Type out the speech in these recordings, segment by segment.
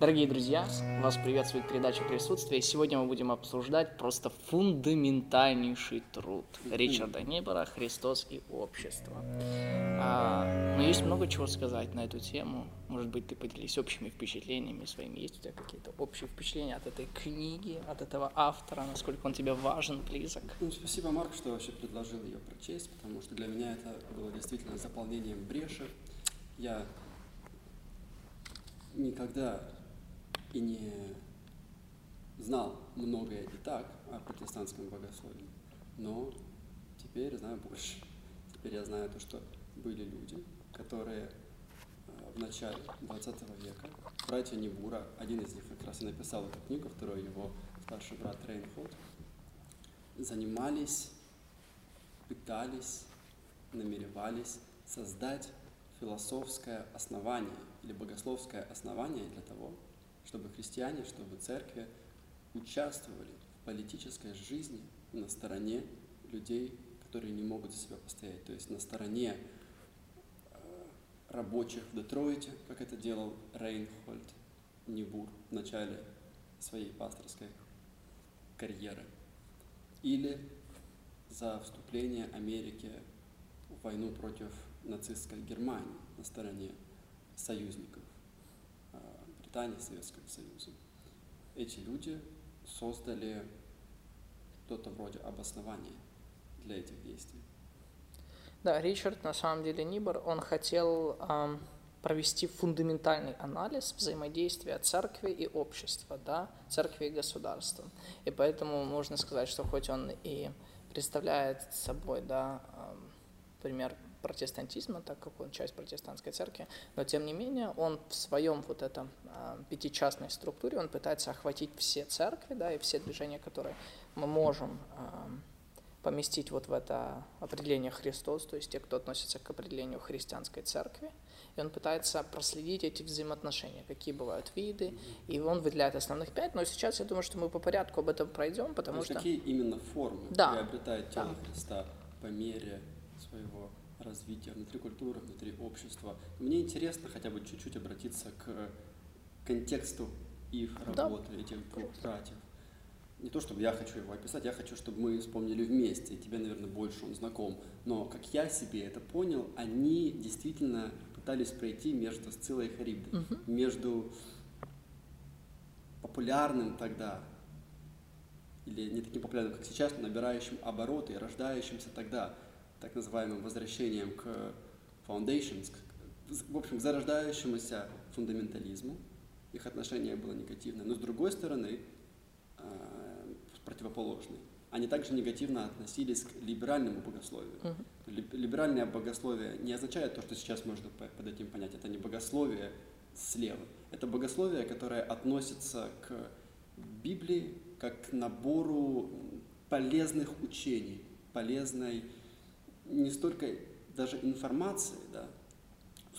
Дорогие друзья, вас приветствует передача присутствия. Сегодня мы будем обсуждать просто фундаментальнейший труд Ричарда Нибера «Христос и общество». А, но есть много чего сказать на эту тему. Может быть, ты поделись общими впечатлениями своими. Есть у тебя какие-то общие впечатления от этой книги, от этого автора, насколько он тебе важен, близок? Ну, спасибо, Марк, что вообще предложил ее прочесть, потому что для меня это было действительно заполнением бреши. Я никогда и не знал многое и так о протестантском богословии, но теперь знаю больше. Теперь я знаю то, что были люди, которые э, в начале 20 века, братья Небура, один из них как раз и написал эту книгу, второй его старший брат Рейнхолд, занимались, пытались, намеревались создать философское основание или богословское основание для того, чтобы христиане, чтобы церкви участвовали в политической жизни на стороне людей, которые не могут за себя постоять, то есть на стороне э, рабочих в Детройте, как это делал Рейнхольд Небур в начале своей пасторской карьеры, или за вступление Америки в войну против нацистской Германии на стороне союзников. Британии, Советского Союза. Эти люди создали что-то вроде обоснования для этих действий. Да, Ричард, на самом деле, Нибор, он хотел эм, провести фундаментальный анализ взаимодействия церкви и общества, да, церкви и государства. И поэтому можно сказать, что хоть он и представляет собой, да, эм, пример протестантизма, так как он часть протестантской церкви, но тем не менее он в своем вот этом э, пятичастной структуре, он пытается охватить все церкви, да, и все движения, которые мы можем э, поместить вот в это определение Христос, то есть те, кто относится к определению христианской церкви, и он пытается проследить эти взаимоотношения, какие бывают виды, и он выделяет основных пять, но сейчас я думаю, что мы по порядку об этом пройдем, потому что... Какие именно формы да. приобретает тело да. Христа по мере своего развития внутри культуры, внутри общества. Мне интересно хотя бы чуть-чуть обратиться к контексту их работы, да. этих двух братьев. Не то, чтобы я хочу его описать, я хочу, чтобы мы вспомнили вместе, и тебе, наверное, больше он знаком. Но, как я себе это понял, они действительно пытались пройти между Сциллой и Харибдой, угу. между популярным тогда, или не таким популярным, как сейчас, но набирающим обороты и рождающимся тогда так называемым возвращением к foundations, в общем, к зарождающемуся фундаментализму. Их отношение было негативное. Но с другой стороны, э, противоположной, они также негативно относились к либеральному богословию. Uh-huh. Либеральное богословие не означает то, что сейчас можно под этим понять. Это не богословие слева. Это богословие, которое относится к Библии как к набору полезных учений, полезной не столько даже информации, да,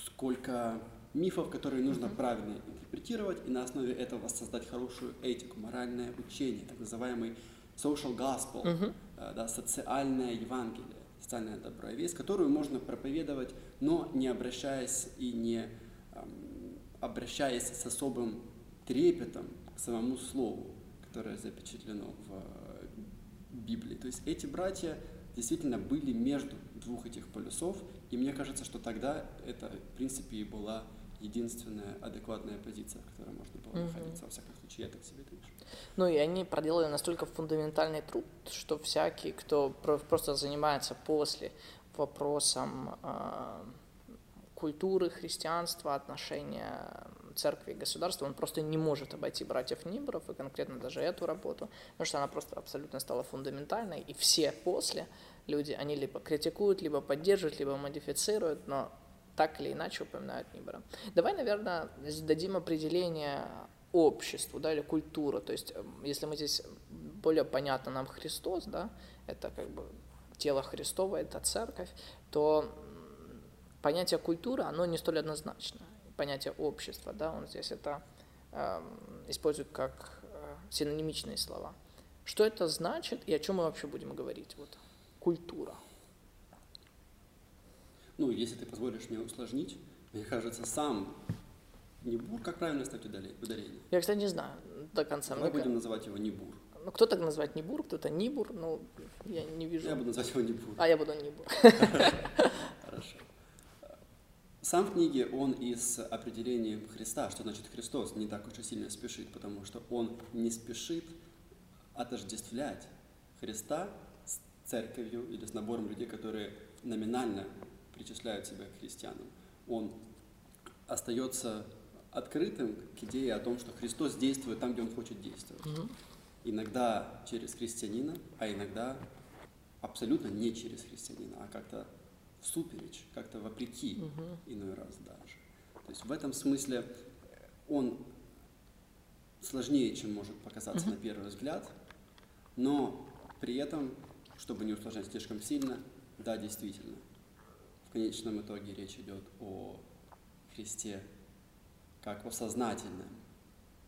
сколько мифов, которые нужно mm-hmm. правильно интерпретировать и на основе этого создать хорошую этику, моральное учение, так называемый social gospel, mm-hmm. да, социальное Евангелие, социальная добрая весть, которую можно проповедовать, но не обращаясь и не эм, обращаясь с особым трепетом к самому слову, которое запечатлено в Библии. То есть эти братья действительно были между двух этих полюсов, и мне кажется, что тогда это, в принципе, и была единственная адекватная позиция, в которой можно было находиться, во всяком случае, я так себе вижу. Ну и они проделали настолько фундаментальный труд, что всякий, кто просто занимается после вопросом э, культуры, христианства, отношения церкви и государства, он просто не может обойти братьев Нибров, и конкретно даже эту работу, потому что она просто абсолютно стала фундаментальной, и все после люди, они либо критикуют, либо поддерживают, либо модифицируют, но так или иначе упоминают Нибера. Давай, наверное, дадим определение обществу, да, или культуру, то есть эм, если мы здесь более понятно нам Христос, да, это как бы тело Христово, это церковь, то понятие культура, оно не столь однозначно понятие общества, да, он здесь это э, использует как э, синонимичные слова. Что это значит и о чем мы вообще будем говорить? Вот культура. Ну, если ты позволишь мне усложнить, мне кажется, сам Небур, как правильно ставить ударение? Я, кстати, не знаю до конца. Мы будем называть его Небур. Ну, кто так называет Небур, кто-то Нибур, ну, я не вижу. Я буду называть его Небур. А я буду Нибур. Сам в книге он и с определением Христа, что значит Христос, не так уж и сильно спешит, потому что он не спешит отождествлять Христа с церковью или с набором людей, которые номинально причисляют себя к христианам. Он остается открытым к идее о том, что Христос действует там, где Он хочет действовать. Угу. Иногда через христианина, а иногда абсолютно не через христианина, а как-то в суперечь, как-то вопреки угу. иной раз даже. То есть в этом смысле он сложнее, чем может показаться угу. на первый взгляд, но при этом, чтобы не усложнять слишком сильно, да, действительно, в конечном итоге речь идет о Христе как о сознательном,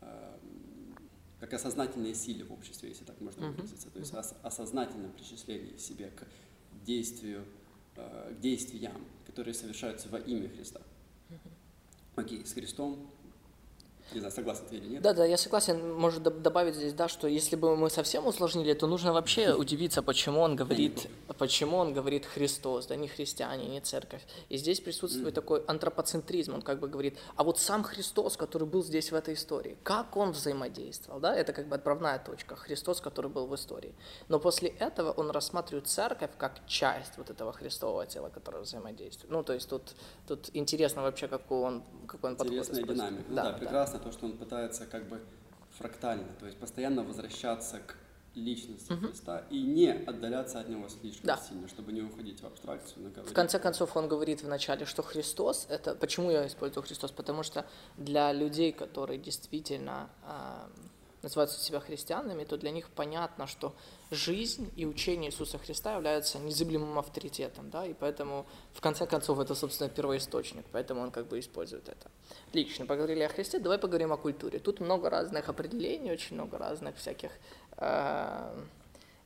эм, как о сознательной силе в обществе, если так можно выразиться, то есть о, о сознательном причислении себе к действию, к действиям, которые совершаются во имя Христа. Окей, с Христом не знаю, согласен ты или нет? Да, да, я согласен. Может добавить здесь, да, что если бы мы совсем усложнили, то нужно вообще удивиться, почему он говорит, почему он говорит Христос, да, не христиане, не церковь. И здесь присутствует такой антропоцентризм, он как бы говорит, а вот сам Христос, который был здесь в этой истории, как он взаимодействовал, да, это как бы отправная точка, Христос, который был в истории. Но после этого он рассматривает церковь как часть вот этого Христового тела, которое взаимодействует. Ну, то есть тут, тут интересно вообще, какой он, какой он подход. Интересная динамика. Да, да, прекрасно то, что он пытается как бы фрактально, то есть постоянно возвращаться к личности угу. Христа и не отдаляться от него слишком да. сильно, чтобы не уходить в абстракцию. Но в конце концов, он говорит вначале, что Христос, это почему я использую Христос, потому что для людей, которые действительно э, называют себя христианами, то для них понятно, что жизнь и учение Иисуса Христа являются незыблемым авторитетом, да, и поэтому, в конце концов, это, собственно, первоисточник, поэтому он как бы использует это. Отлично, поговорили о Христе, давай поговорим о культуре. Тут много разных определений, очень много разных всяких э,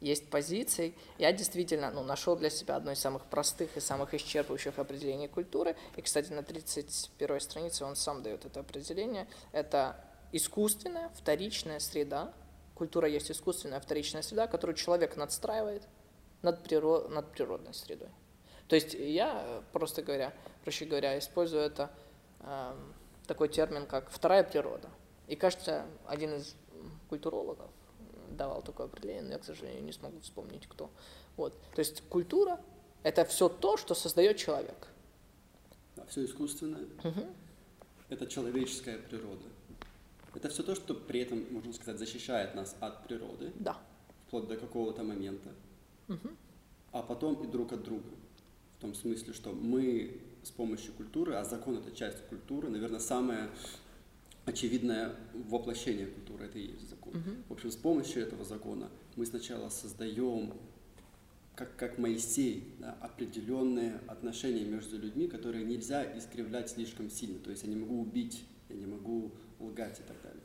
есть позиций. Я действительно ну, нашел для себя одно из самых простых и самых исчерпывающих определений культуры. И, кстати, на 31 странице он сам дает это определение. Это искусственная вторичная среда, культура есть искусственная вторичная среда, которую человек надстраивает над, природ, над природной средой. То есть я, просто говоря, проще говоря, использую это э, такой термин, как вторая природа. И кажется, один из культурологов давал такое определение, но я, к сожалению, не смогу вспомнить, кто. Вот. То есть культура – это все то, что создает человек. Да, все искусственное. Угу. Это человеческая природа. Это все то, что при этом, можно сказать, защищает нас от природы. Да. Вплоть до какого-то момента. Угу. А потом и друг от друга. В том смысле, что мы с помощью культуры, а закон это часть культуры, наверное, самое очевидное воплощение культуры, это и есть закон. Угу. В общем, с помощью этого закона мы сначала создаем, как, как Моисей, да, определенные отношения между людьми, которые нельзя искривлять слишком сильно. То есть я не могу убить, я не могу лгать и так далее.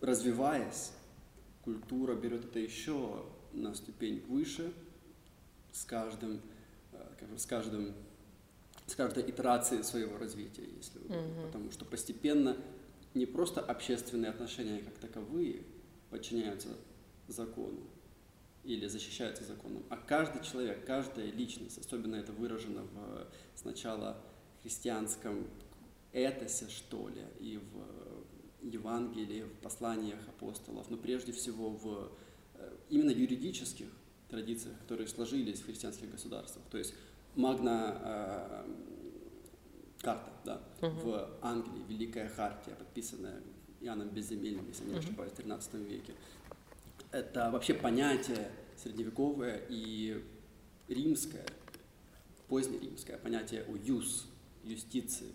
Развиваясь, культура берет это еще на ступень выше с каждым, э, с каждым с каждой итерацией своего развития, если mm-hmm. потому что постепенно не просто общественные отношения как таковые подчиняются закону или защищаются законом, а каждый человек, каждая личность, особенно это выражено в сначала христианском этосе, что ли, и в Евангелии, в посланиях апостолов, но прежде всего в э, именно юридических традициях, которые сложились в христианских государствах. То есть Магна э, карта, да, угу. в Англии, Великая Хартия, подписанная Иоанном Безземельным, если не ошибаюсь, в 13 веке. Это вообще понятие средневековое и римское, позднеримское понятие о юс, юстиции,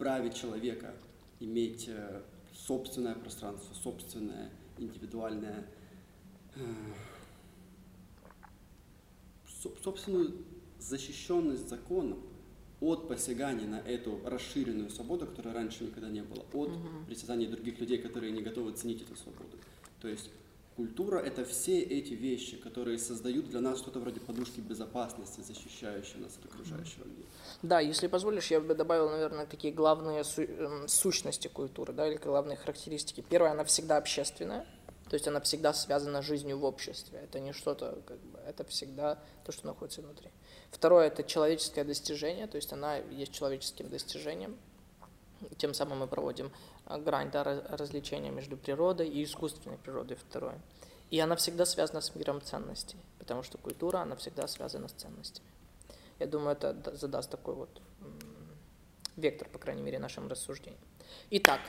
праве человека иметь э, собственное пространство, собственное индивидуальное, э, собственную защищенность законом от посягания на эту расширенную свободу, которой раньше никогда не было, от угу. притязаний других людей, которые не готовы ценить эту свободу. То есть Культура – это все эти вещи, которые создают для нас что-то вроде подушки безопасности, защищающие нас от окружающего мира. Да, если позволишь, я бы добавил, наверное, такие главные су- эм, сущности культуры, да, или главные характеристики. Первое, она всегда общественная, то есть она всегда связана с жизнью в обществе. Это не что-то, как бы, это всегда то, что находится внутри. Второе, это человеческое достижение, то есть она есть человеческим достижением. Тем самым мы проводим а, грань да, раз- различения между природой и искусственной природой, второе. И она всегда связана с миром ценностей, потому что культура, она всегда связана с ценностями. Я думаю, это да- задаст такой вот вектор, по крайней мере, нашим рассуждениям. Итак,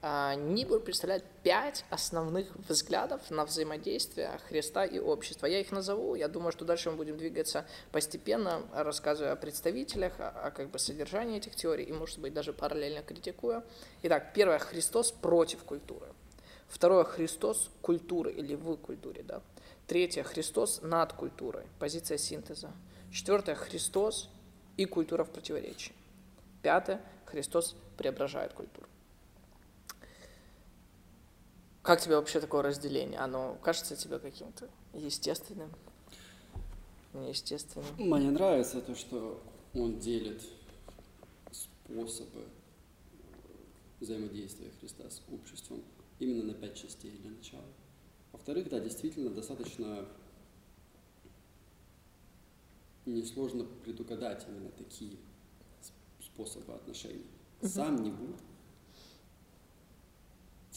Нибур представляет пять основных взглядов на взаимодействие Христа и общества. Я их назову, я думаю, что дальше мы будем двигаться постепенно, рассказывая о представителях, о как бы содержании этих теорий и, может быть, даже параллельно критикуя. Итак, первое – Христос против культуры. Второе – Христос культуры или в культуре. Да? Третье – Христос над культурой, позиция синтеза. Четвертое – Христос и культура в противоречии. Пятое – Христос преображает культуру. Как тебе вообще такое разделение? Оно кажется тебе каким-то естественным? Неестественным? Мне нравится то, что он делит способы взаимодействия Христа с обществом именно на пять частей для начала. Во-вторых, да, действительно достаточно несложно предугадать именно такие способы отношений. Сам Небур,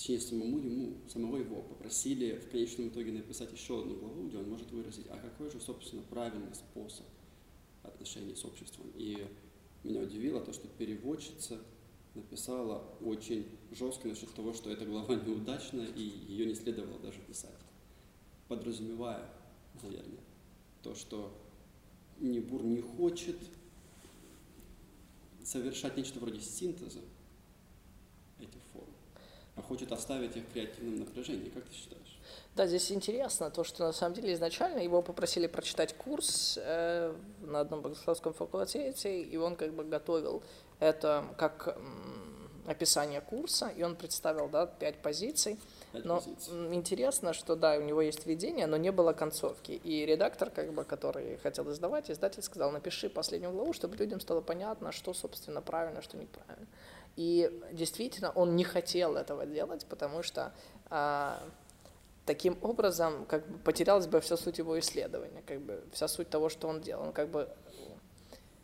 точнее, самому ему, самого его попросили в конечном итоге написать еще одну главу, где он может выразить, а какой же, собственно, правильный способ отношений с обществом. И меня удивило то, что переводчица написала очень жестко насчет того, что эта глава неудачная, и ее не следовало даже писать. Подразумевая, наверное, то, что Небур не хочет совершать нечто вроде синтеза а хочет оставить их в креативном напряжении. Как ты считаешь? Да, здесь интересно то, что на самом деле изначально его попросили прочитать курс э, на одном богословском факультете, и он как бы готовил это как описание курса, и он представил, да, пять позиций. Пять Но позиций. интересно, что да, у него есть введение, но не было концовки. И редактор, как бы, который хотел издавать, издатель сказал, напиши последнюю главу, чтобы людям стало понятно, что, собственно, правильно, что неправильно. И действительно, он не хотел этого делать, потому что а, таким образом как бы потерялась бы вся суть его исследования, как бы вся суть того, что он делал. Он как бы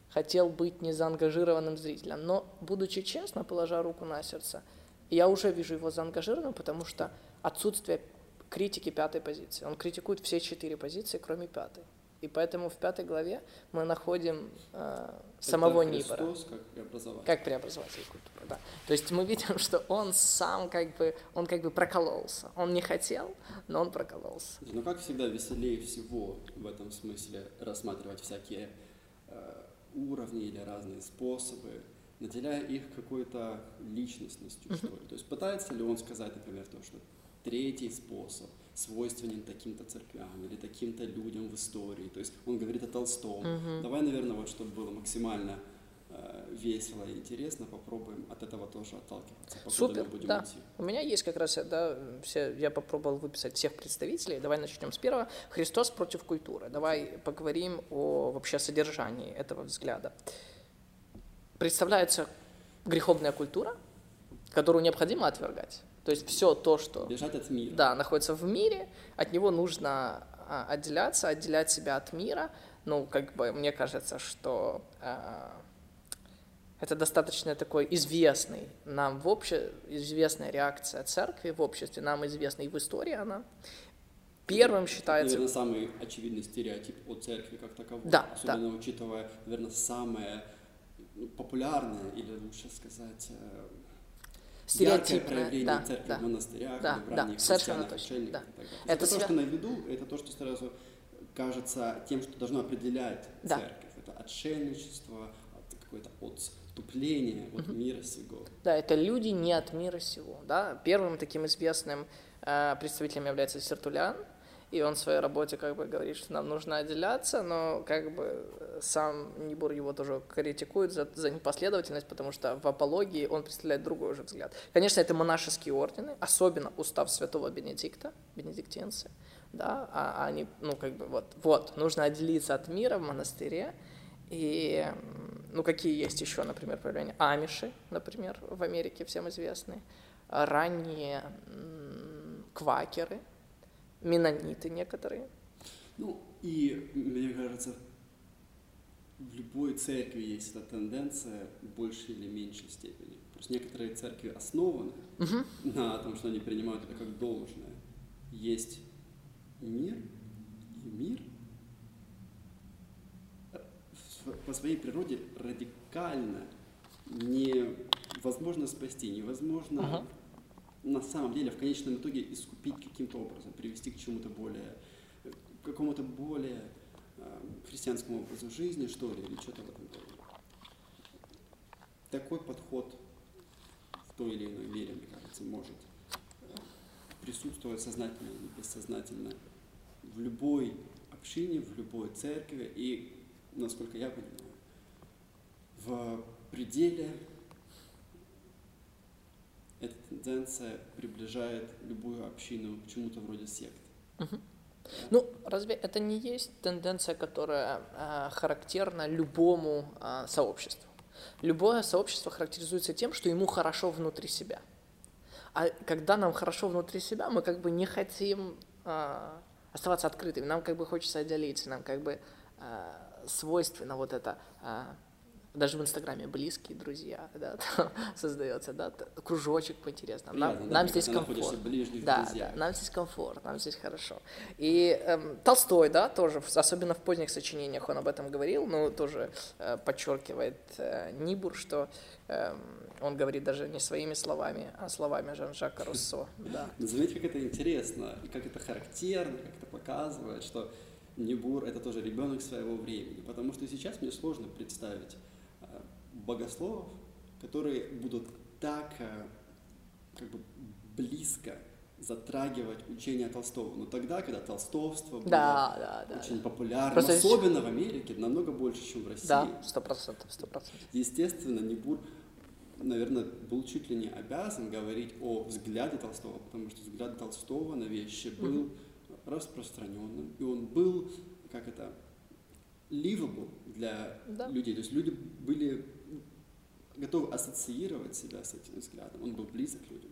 хотел быть незаангажированным зрителем. Но, будучи честно, положа руку на сердце, я уже вижу его заангажированным, потому что отсутствие критики пятой позиции. Он критикует все четыре позиции, кроме пятой. И поэтому в пятой главе мы находим э, самого Нибора. Христос как преобразователь. Как преобразователь культуры, да. То есть мы видим, что он сам как бы, он как бы прокололся. Он не хотел, но он прокололся. Но как всегда веселее всего в этом смысле рассматривать всякие э, уровни или разные способы, наделяя их какой-то личностностью, что ли. То есть пытается ли он сказать, например, то, что третий способ свойственен таким-то церквям или таким-то людям в истории. То есть он говорит о Толстом. Давай, наверное, вот чтобы было максимально э, весело и интересно, попробуем от этого тоже отталкиваться. покуда Супер, будем да. идти. У меня есть как раз, да, все, я попробовал выписать всех представителей. Давай начнем с первого. Христос против культуры. Давай поговорим о вообще содержании этого взгляда. Представляется греховная культура, которую необходимо отвергать. То есть все то, что Бежать от мира. да, находится в мире, от него нужно а, отделяться, отделять себя от мира. Ну, как бы мне кажется, что а, это достаточно такой известный нам в обще... известная реакция церкви в обществе, нам известна и в истории она. Первым считается... Наверное, самый очевидный стереотип о церкви как таковой. Да, Особенно учитывая, наверное, самое ну, популярное, или лучше сказать, э, яркое Стереотипное, проявление да, церкви да. в монастырях, Да, в да, совершенно точно, да. далее. Это то, свя- что на виду, это то, что сразу кажется тем, что должно определять Да. церковь. Это отшельничество, от- какое-то отступление от мира сего. Да, это люди не от мира сего. Да? Первым таким известным э, представителем является Сертулян. И он в своей работе как бы говорит, что нам нужно отделяться, но как бы сам Нибур его тоже критикует за, за непоследовательность, потому что в апологии он представляет другой уже взгляд. Конечно, это монашеские ордены, особенно устав святого Бенедикта, бенедиктинцы, да, а они, ну, как бы, вот, вот, нужно отделиться от мира в монастыре, и, ну, какие есть еще, например, проявления? Амиши, например, в Америке всем известные, ранние квакеры, менониты некоторые. Ну, и, мне кажется, в любой церкви есть эта тенденция в большей или меньшей степени. Просто некоторые церкви основаны угу. на том, что они принимают это как должное. Есть мир, и мир по своей природе радикально невозможно спасти, невозможно ага. На самом деле в конечном итоге искупить каким-то образом, привести к чему-то более, к какому-то более э, христианскому образу жизни, что ли, или что-то в этом роде. Такой подход в той или иной мере, мне кажется, может присутствовать сознательно или бессознательно в любой общине, в любой церкви и насколько я понимаю, в пределе эта тенденция приближает любую общину к чему-то вроде секты. Угу. Ну, разве это не есть тенденция, которая э, характерна любому э, сообществу? Любое сообщество характеризуется тем, что ему хорошо внутри себя. А когда нам хорошо внутри себя, мы как бы не хотим э, оставаться открытыми, нам как бы хочется отделиться, нам как бы э, свойственно вот это, а, даже в Инстаграме близкие друзья, да, создается, да, кружочек по интересным. Нам, Приятно, нам да, здесь комфорт. Да, да, нам здесь комфорт, нам здесь хорошо. И эм, Толстой, да, тоже, особенно в поздних сочинениях он об этом говорил, но тоже э, подчеркивает э, Нибур, что э, он говорит даже не своими словами, а словами Жан-Жака Руссо. Да. Заметьте, как это интересно, как это характерно, как это показывает, что Небур – это тоже ребенок своего времени, потому что сейчас мне сложно представить богословов, которые будут так э, как бы близко затрагивать учение Толстого. Но тогда, когда толстовство было да, да, очень да. популярно, Просто особенно в Америке, намного больше, чем в России. Да, сто процентов, сто процентов. Естественно, Небур, наверное, был чуть ли не обязан говорить о взгляде Толстого, потому что взгляд Толстого на вещи был mm-hmm распространенным, и он был, как это, livable для да. людей. То есть люди были готовы ассоциировать себя с этим взглядом. Он был близок к людям.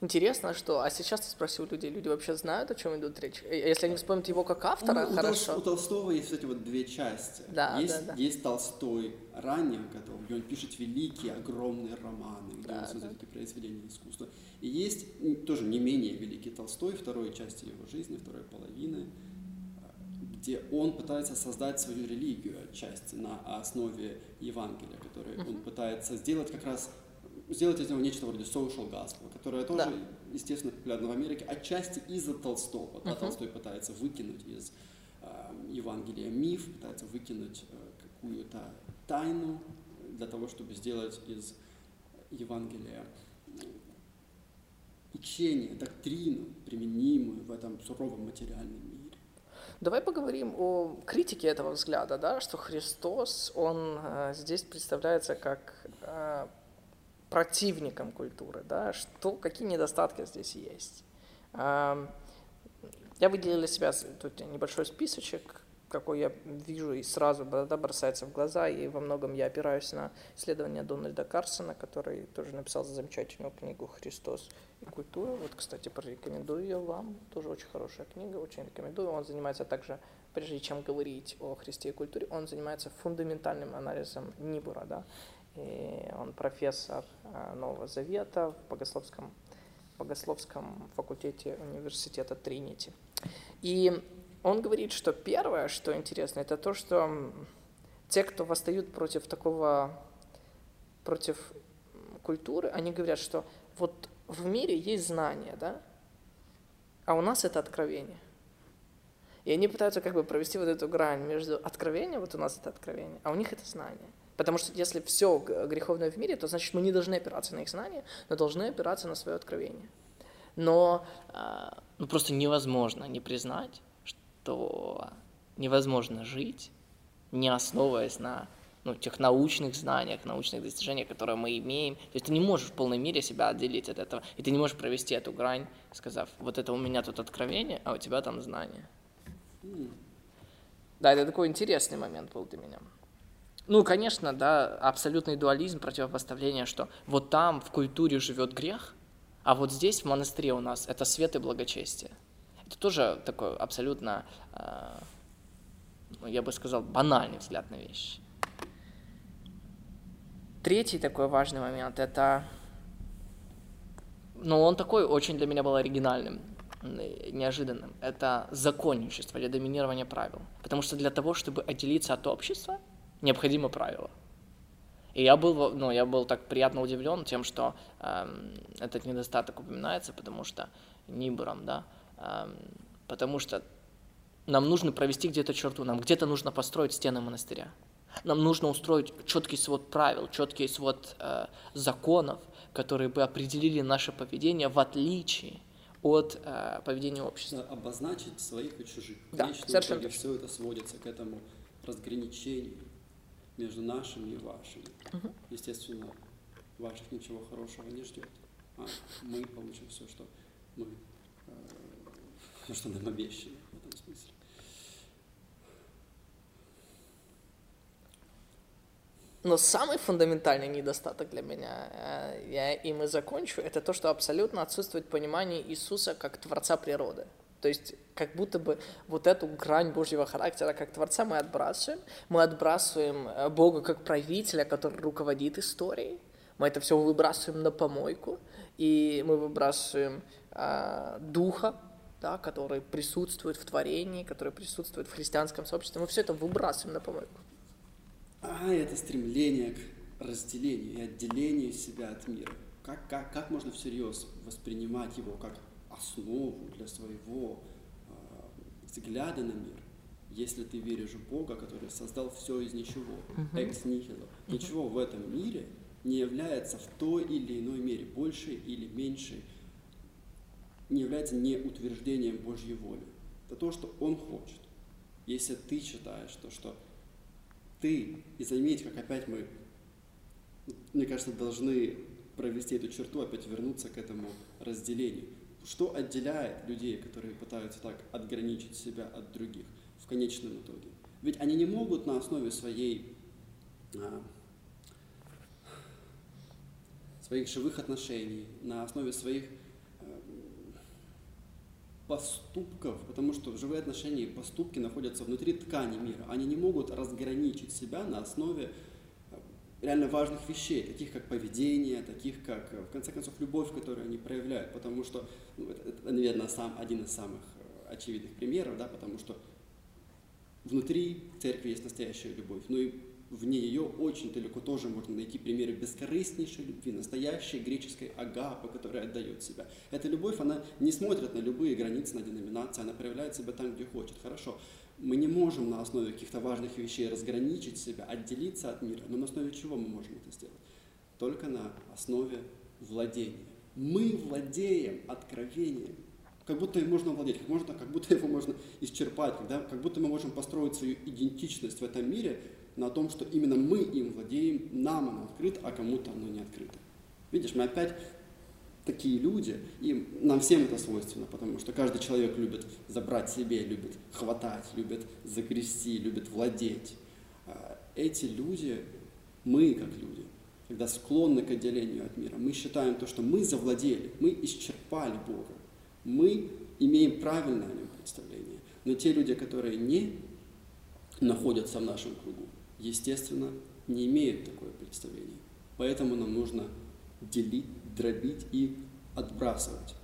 Интересно, что... А сейчас ты спросил людей, люди вообще знают, о чем идут речь? Э, если они вспомнят его как автора, ну, хорошо. У, Толстого есть вот эти вот две части. Да, есть, да, да. есть Толстой ранних годов, где он пишет великие, огромные романы, где да, он создает да. произведения искусства. И есть тоже не менее великий Толстой, второй части его жизни, второй половины, где он пытается создать свою религию отчасти на основе Евангелия, uh-huh. он пытается сделать как раз сделать из него нечто вроде social gospel, которое тоже, да. естественно, популярно в Америке, отчасти из-за Толстого. Да, uh-huh. Толстой пытается выкинуть из э, Евангелия миф, пытается выкинуть э, какую-то тайну для того, чтобы сделать из Евангелия учение, доктрину, применимую в этом суровом материальном мире. Давай поговорим о критике этого взгляда, да, что Христос, он э, здесь представляется как э, противником культуры, да, что, какие недостатки здесь есть. Я выделил для себя тут небольшой списочек, какой я вижу и сразу да, бросается в глаза, и во многом я опираюсь на исследования Дональда Карсона, который тоже написал замечательную книгу «Христос и культура». Вот, кстати, порекомендую ее вам, тоже очень хорошая книга, очень рекомендую. Он занимается также, прежде чем говорить о Христе и культуре, он занимается фундаментальным анализом Нибура, да, и он профессор а, Нового Завета в богословском, богословском факультете университета Тринити. И он говорит, что первое, что интересно, это то, что те, кто восстают против такого, против культуры, они говорят, что вот в мире есть знания, да, а у нас это откровение. И они пытаются как бы провести вот эту грань между откровением, вот у нас это откровение, а у них это знание. Потому что если все греховное в мире, то значит мы не должны опираться на их знания, но должны опираться на свое откровение. Но а, ну, просто невозможно не признать, что невозможно жить, не основываясь на ну, тех научных знаниях, научных достижениях, которые мы имеем. То есть ты не можешь в полной мере себя отделить от этого, и ты не можешь провести эту грань, сказав, вот это у меня тут откровение, а у тебя там знание. Да, это такой интересный момент был для меня. Ну, конечно, да, абсолютный дуализм, противопоставление, что вот там в культуре живет грех, а вот здесь, в монастыре у нас, это свет и благочестие. Это тоже такой абсолютно, э, я бы сказал, банальный взгляд на вещи. Третий такой важный момент, это, ну, он такой очень для меня был оригинальным, неожиданным. Это законничество или доминирование правил. Потому что для того, чтобы отделиться от общества – необходимо правило. И я был, ну, я был так приятно удивлен тем, что эм, этот недостаток упоминается, потому что Нибуром, да, потому что нам нужно провести где-то черту, нам где-то нужно построить стены монастыря. Нам нужно устроить четкий свод правил, четкий свод э, законов, которые бы определили наше поведение в отличие от э, поведения общества. Обозначить своих и чужих. Да, совершенно точно. Все это сводится к этому разграничению между нашими и вашими. Угу. Естественно, ваших ничего хорошего не ждет. А мы получим все, что мы, э, что нам обещано в этом смысле. Но самый фундаментальный недостаток для меня, э, я им и закончу, это то, что абсолютно отсутствует понимание Иисуса как Творца природы. То есть как будто бы вот эту грань Божьего характера как Творца мы отбрасываем. Мы отбрасываем э, Бога как правителя, который руководит историей. Мы это все выбрасываем на помойку, и мы выбрасываем э, Духа, да, который присутствует в творении, который присутствует в христианском сообществе. Мы все это выбрасываем на помойку. А это стремление к разделению и отделению себя от мира. Как, как, как можно всерьез воспринимать его как основу для своего э, взгляда на мир, если ты веришь в Бога, который создал все из ничего, экс нихило. Ничего в этом мире не является в той или иной мере, больше или меньше, не является не утверждением Божьей воли. Это то, что Он хочет. Если ты считаешь то, что ты, и заметь, как опять мы, мне кажется, должны провести эту черту, опять вернуться к этому разделению. Что отделяет людей, которые пытаются так отграничить себя от других в конечном итоге? Ведь они не могут на основе своей, а, своих живых отношений, на основе своих поступков, потому что живые отношения и поступки находятся внутри ткани мира. Они не могут разграничить себя на основе реально важных вещей, таких как поведение, таких как, в конце концов, любовь, которую они проявляют, потому что, ну, это, это, наверное, сам, один из самых э, очевидных примеров, да, потому что внутри церкви есть настоящая любовь, но и вне ее очень далеко тоже можно найти примеры бескорыстнейшей любви, настоящей греческой агапы, которая отдает себя. Эта любовь, она не смотрит на любые границы, на деноминации, она проявляет себя там, где хочет. Хорошо, мы не можем на основе каких-то важных вещей разграничить себя, отделиться от мира. Но на основе чего мы можем это сделать? Только на основе владения. Мы владеем откровением. Как будто им можно владеть, как, можно, как будто его можно исчерпать, когда, как будто мы можем построить свою идентичность в этом мире на том, что именно мы им владеем, нам оно открыто, а кому-то оно не открыто. Видишь, мы опять такие люди, и нам всем это свойственно, потому что каждый человек любит забрать себе, любит хватать, любит загрести, любит владеть. А эти люди, мы как люди, когда склонны к отделению от мира, мы считаем то, что мы завладели, мы исчерпали Бога, мы имеем правильное о нем представление. Но те люди, которые не находятся в нашем кругу, естественно, не имеют такое представление. Поэтому нам нужно делить дробить и отбрасывать.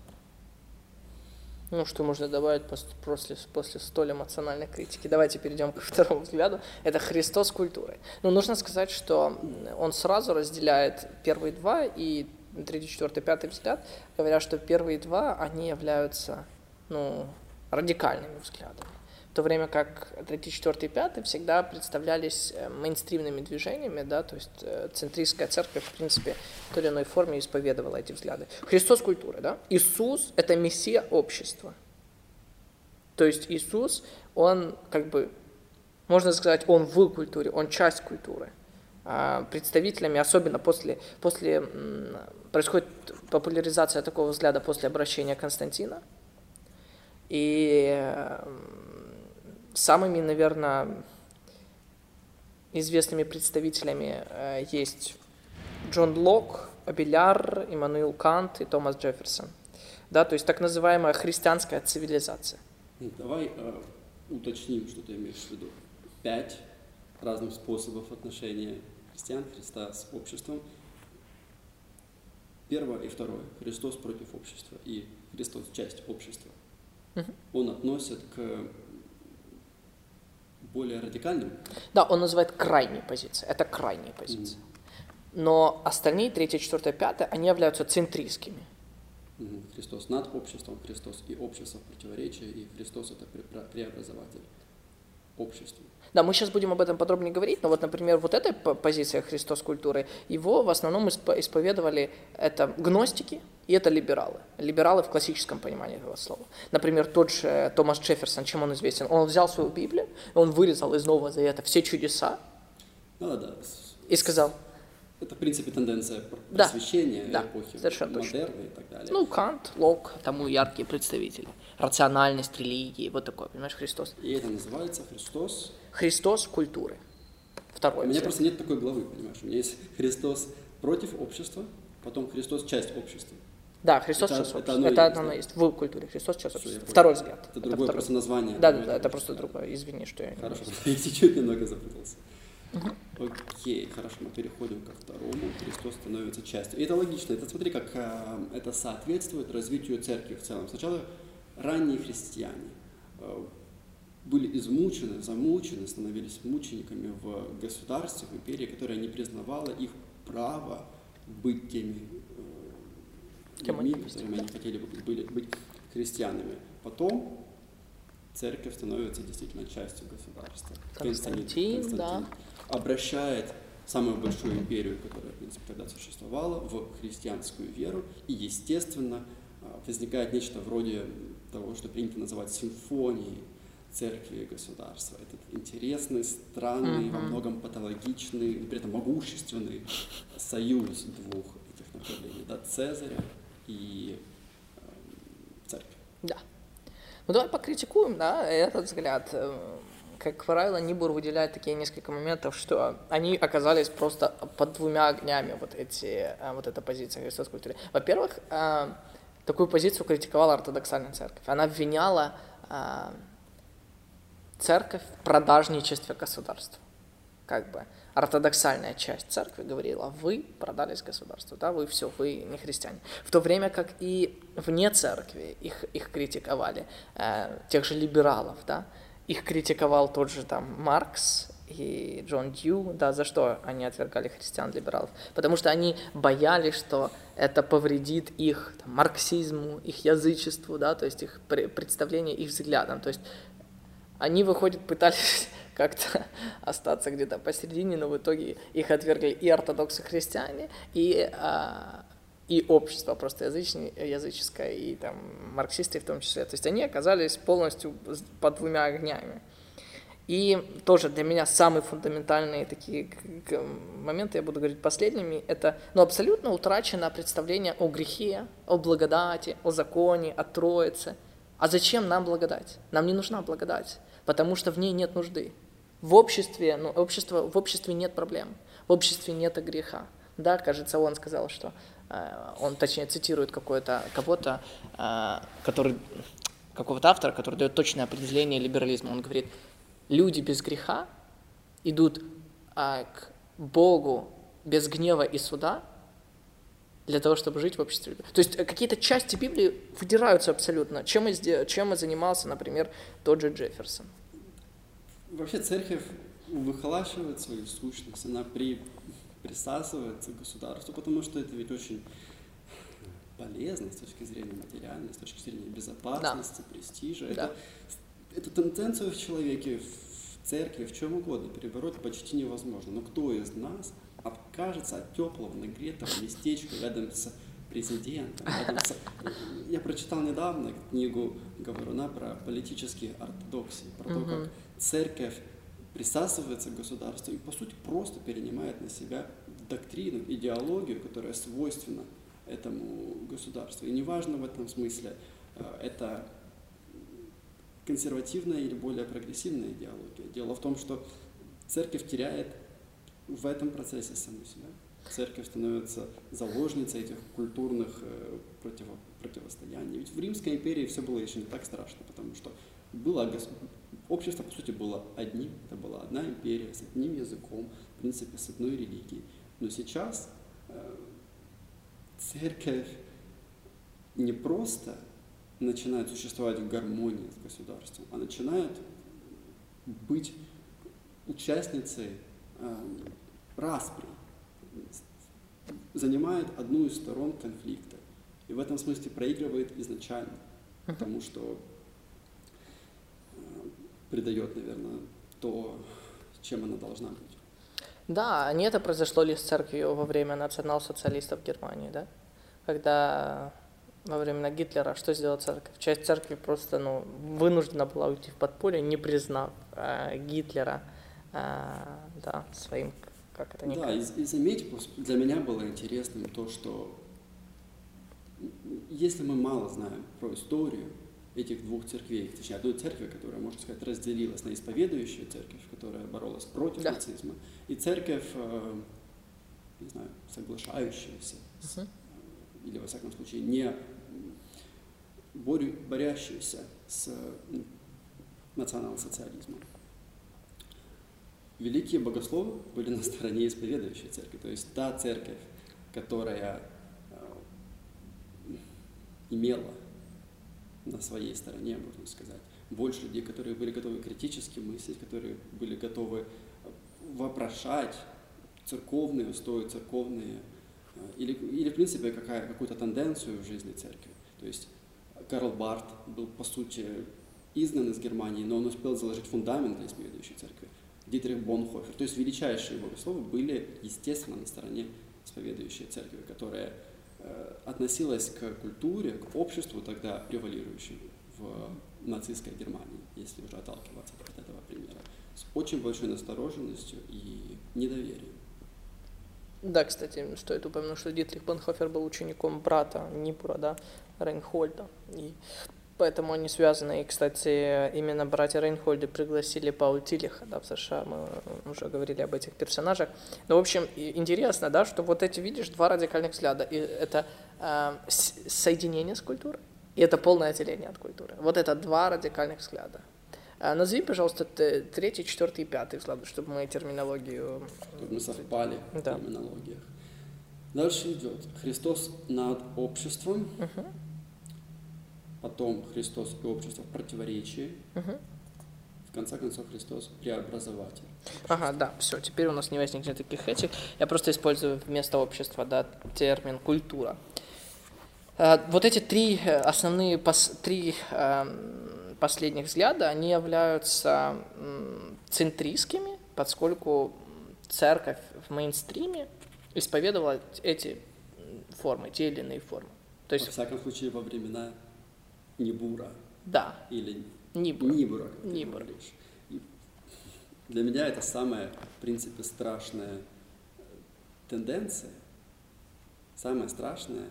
Ну, что можно добавить после, после столь эмоциональной критики? Давайте перейдем ко второму взгляду. Это Христос культурой. Ну, нужно сказать, что он сразу разделяет первые два и третий, четвертый, пятый взгляд, говоря, что первые два, они являются, ну, радикальными взглядами в то время как третий, четвертый, пятый всегда представлялись э, мейнстримными движениями, да, то есть э, центристская церковь, в принципе, в той или иной форме исповедовала эти взгляды. Христос культура, да? Иисус – это мессия общества. То есть Иисус, он как бы, можно сказать, он в культуре, он часть культуры. А представителями, особенно после, после происходит популяризация такого взгляда после обращения Константина. И самыми, наверное, известными представителями э, есть Джон Лок, Абеляр, Иммануил Кант и Томас Джефферсон. Да, то есть так называемая христианская цивилизация. Давай э, уточним, что ты имеешь в виду. Пять разных способов отношения христиан, Христа с обществом. Первое и второе. Христос против общества и Христос часть общества. Угу. Он относит к более радикальным. Да, он называет крайние позиции. Это крайние позиции. Угу. Но остальные, третье, четвертое, пятое, они являются центристскими. Христос над обществом, Христос и общество в противоречии, и Христос это преобразователь общества. Да, мы сейчас будем об этом подробнее говорить, но вот, например, вот эта позиция Христос культуры, его в основном исповедовали это гностики и это либералы. Либералы в классическом понимании этого слова. Например, тот же Томас Джефферсон, чем он известен? Он взял свою Библию, он вырезал из Нового Завета все чудеса да, да. и сказал, это, в принципе, тенденция просвещения да, эпохи совершенно модерна и так далее. Ну, Кант, Лок, тому яркие представители. Рациональность религии, вот такое, понимаешь, Христос. И это называется Христос? Христос культуры. Второй. У меня просто нет такой главы, понимаешь? У меня есть Христос против общества, потом Христос часть общества. Да, Христос это, общества. Это, это оно есть в культуре. Христос часть общества. Второй взгляд. Это, это другое второй. просто название. Да, да, да, это просто другое. Извини, что я... Хорошо, я чуть-чуть немного запутался. Окей, хорошо, мы переходим ко второму. Христос становится частью. И это логично. Это смотри, как э, это соответствует развитию церкви в целом. Сначала ранние христиане э, были измучены, замучены, становились мучениками в государстве, в империи, которая не признавала их право быть теми людьми, которыми они хотели бы были, быть христианами. Потом церковь становится действительно частью государства. Константин, Константин да. обращает самую большую империю, которая, в принципе, тогда существовала, в христианскую веру, и, естественно, а, возникает нечто вроде того, что принято называть симфонией церкви и государства. Этот интересный, странный, mm-hmm. во многом патологичный, при этом могущественный союз двух этих направлений, да, Цезаря и э, церкви. Да. Ну давай покритикуем, да, этот взгляд. Э, как правило, Нибур выделяет такие несколько моментов, что они оказались просто под двумя огнями, вот, эти, э, вот эта позиция Христос культуры. Во-первых, э, такую позицию критиковала ортодоксальная церковь. Она обвиняла церковь в продажничестве государства. Как бы ортодоксальная часть церкви говорила, вы продались государству, да, вы все, вы не христиане. В то время как и вне церкви их, их критиковали, э, тех же либералов, да, их критиковал тот же там Маркс и Джон Дью, да, за что они отвергали христиан-либералов? Потому что они боялись, что это повредит их там, марксизму, их язычеству, да, то есть их представление, их взглядам. То есть они, выходят, пытались как-то остаться где-то посередине, но в итоге их отвергли и ортодоксы христиане, и, а, и общество просто языческое, и там марксисты в том числе. То есть они оказались полностью под двумя огнями. И тоже для меня самые фундаментальные такие моменты, я буду говорить последними, это ну, абсолютно утрачено представление о грехе, о благодати, о законе, о Троице. А зачем нам благодать? Нам не нужна благодать потому что в ней нет нужды. В обществе, ну, общество, в обществе нет проблем, в обществе нет греха. Да, кажется, он сказал, что э, он, точнее, цитирует какое-то, кого-то, э, который, какого-то автора, который дает точное определение либерализма. Он говорит, люди без греха идут э, к Богу без гнева и суда, для того, чтобы жить в обществе. То есть э, какие-то части Библии выдираются абсолютно. Чем и, чем и занимался, например, тот же Джефферсон. Вообще церковь выхолащивает свою сущность, она при, присасывается к государству, потому что это ведь очень полезно с точки зрения материальной, с точки зрения безопасности, да. престижа. Да. Это, эту тенденцию в человеке, в церкви, в чем угодно перебороть почти невозможно. Но кто из нас откажется от теплого, нагретого местечка рядом с президента. Я прочитал недавно книгу Говоруна про политические ортодоксии, про то, как церковь присасывается к государству и, по сути, просто перенимает на себя доктрину, идеологию, которая свойственна этому государству. И неважно в этом смысле, э, это консервативная или более прогрессивная идеология. Дело в том, что церковь теряет в этом процессе саму себя. Церковь становится заложницей этих культурных э, противо, противостояний. Ведь в Римской империи все было еще не так страшно, потому что было общество, по сути, было одним. Это была одна империя с одним языком, в принципе, с одной религией. Но сейчас э, церковь не просто начинает существовать в гармонии с государством, а начинает быть участницей э, распри, занимает одну из сторон конфликта. И в этом смысле проигрывает изначально, потому что придает, наверное, то, чем она должна быть. Да, а не это произошло ли с церковью во время национал-социалистов Германии, да? Когда во времена Гитлера что сделала церковь? Часть церкви просто ну, вынуждена была уйти в подполье, не признав э, Гитлера э, да, своим, как это Да, и, и заметь, для меня было интересным то, что если мы мало знаем про историю этих двух церквей, точнее одной церкви, которая, можно сказать, разделилась на исповедующую церковь, которая боролась против да. нацизма, и церковь, э, не знаю, соглашающаяся uh или, во всяком случае, не борю, борящиеся с национал-социализмом. Великие богословы были на стороне исповедующей церкви, то есть та церковь, которая э, имела на своей стороне, можно сказать, больше людей, которые были готовы критически мыслить, которые были готовы вопрошать церковные устои, церковные или, или в принципе какая, какую-то тенденцию в жизни церкви. То есть Карл Барт был, по сути, изгнан из Германии, но он успел заложить фундамент для исповедующей церкви. Дитрих Бонхофер. То есть величайшие богословы были, естественно, на стороне исповедующей церкви, которая э, относилась к культуре, к обществу тогда превалирующему в нацистской Германии, если уже отталкиваться от этого примера, с очень большой настороженностью и недоверием. Да, кстати, стоит упомянуть, что Дитрих Бонхофер был учеником брата Нипура, да, Рейнхольда. И поэтому они связаны. И, кстати, именно братья Рейнхольды пригласили Пауль Тилиха да, в США. Мы уже говорили об этих персонажах. Но, в общем, интересно, да, что вот эти, видишь, два радикальных взгляда. И это э, соединение с культурой, и это полное отделение от культуры. Вот это два радикальных взгляда. А назови, пожалуйста, третий, четвертый и пятый взгляд, чтобы мы терминологию... Чтобы мы совпали да. в терминологиях. Дальше идет Христос над обществом, угу. Потом Христос и общество в противоречии, угу. в конце концов Христос преобразователь. Ага, да, все, теперь у нас не возникнет таких этих. Я просто использую вместо общества, да, термин культура. А, вот эти три э, основные, три эм, последних взгляда, они являются центристскими, поскольку церковь в мейнстриме исповедовала эти формы, те или иные формы. То есть, во всяком случае, во времена Нибура. Да. Или Нибура. Нибура, как Нибура. И для меня это самая, в принципе, страшная тенденция, самая страшная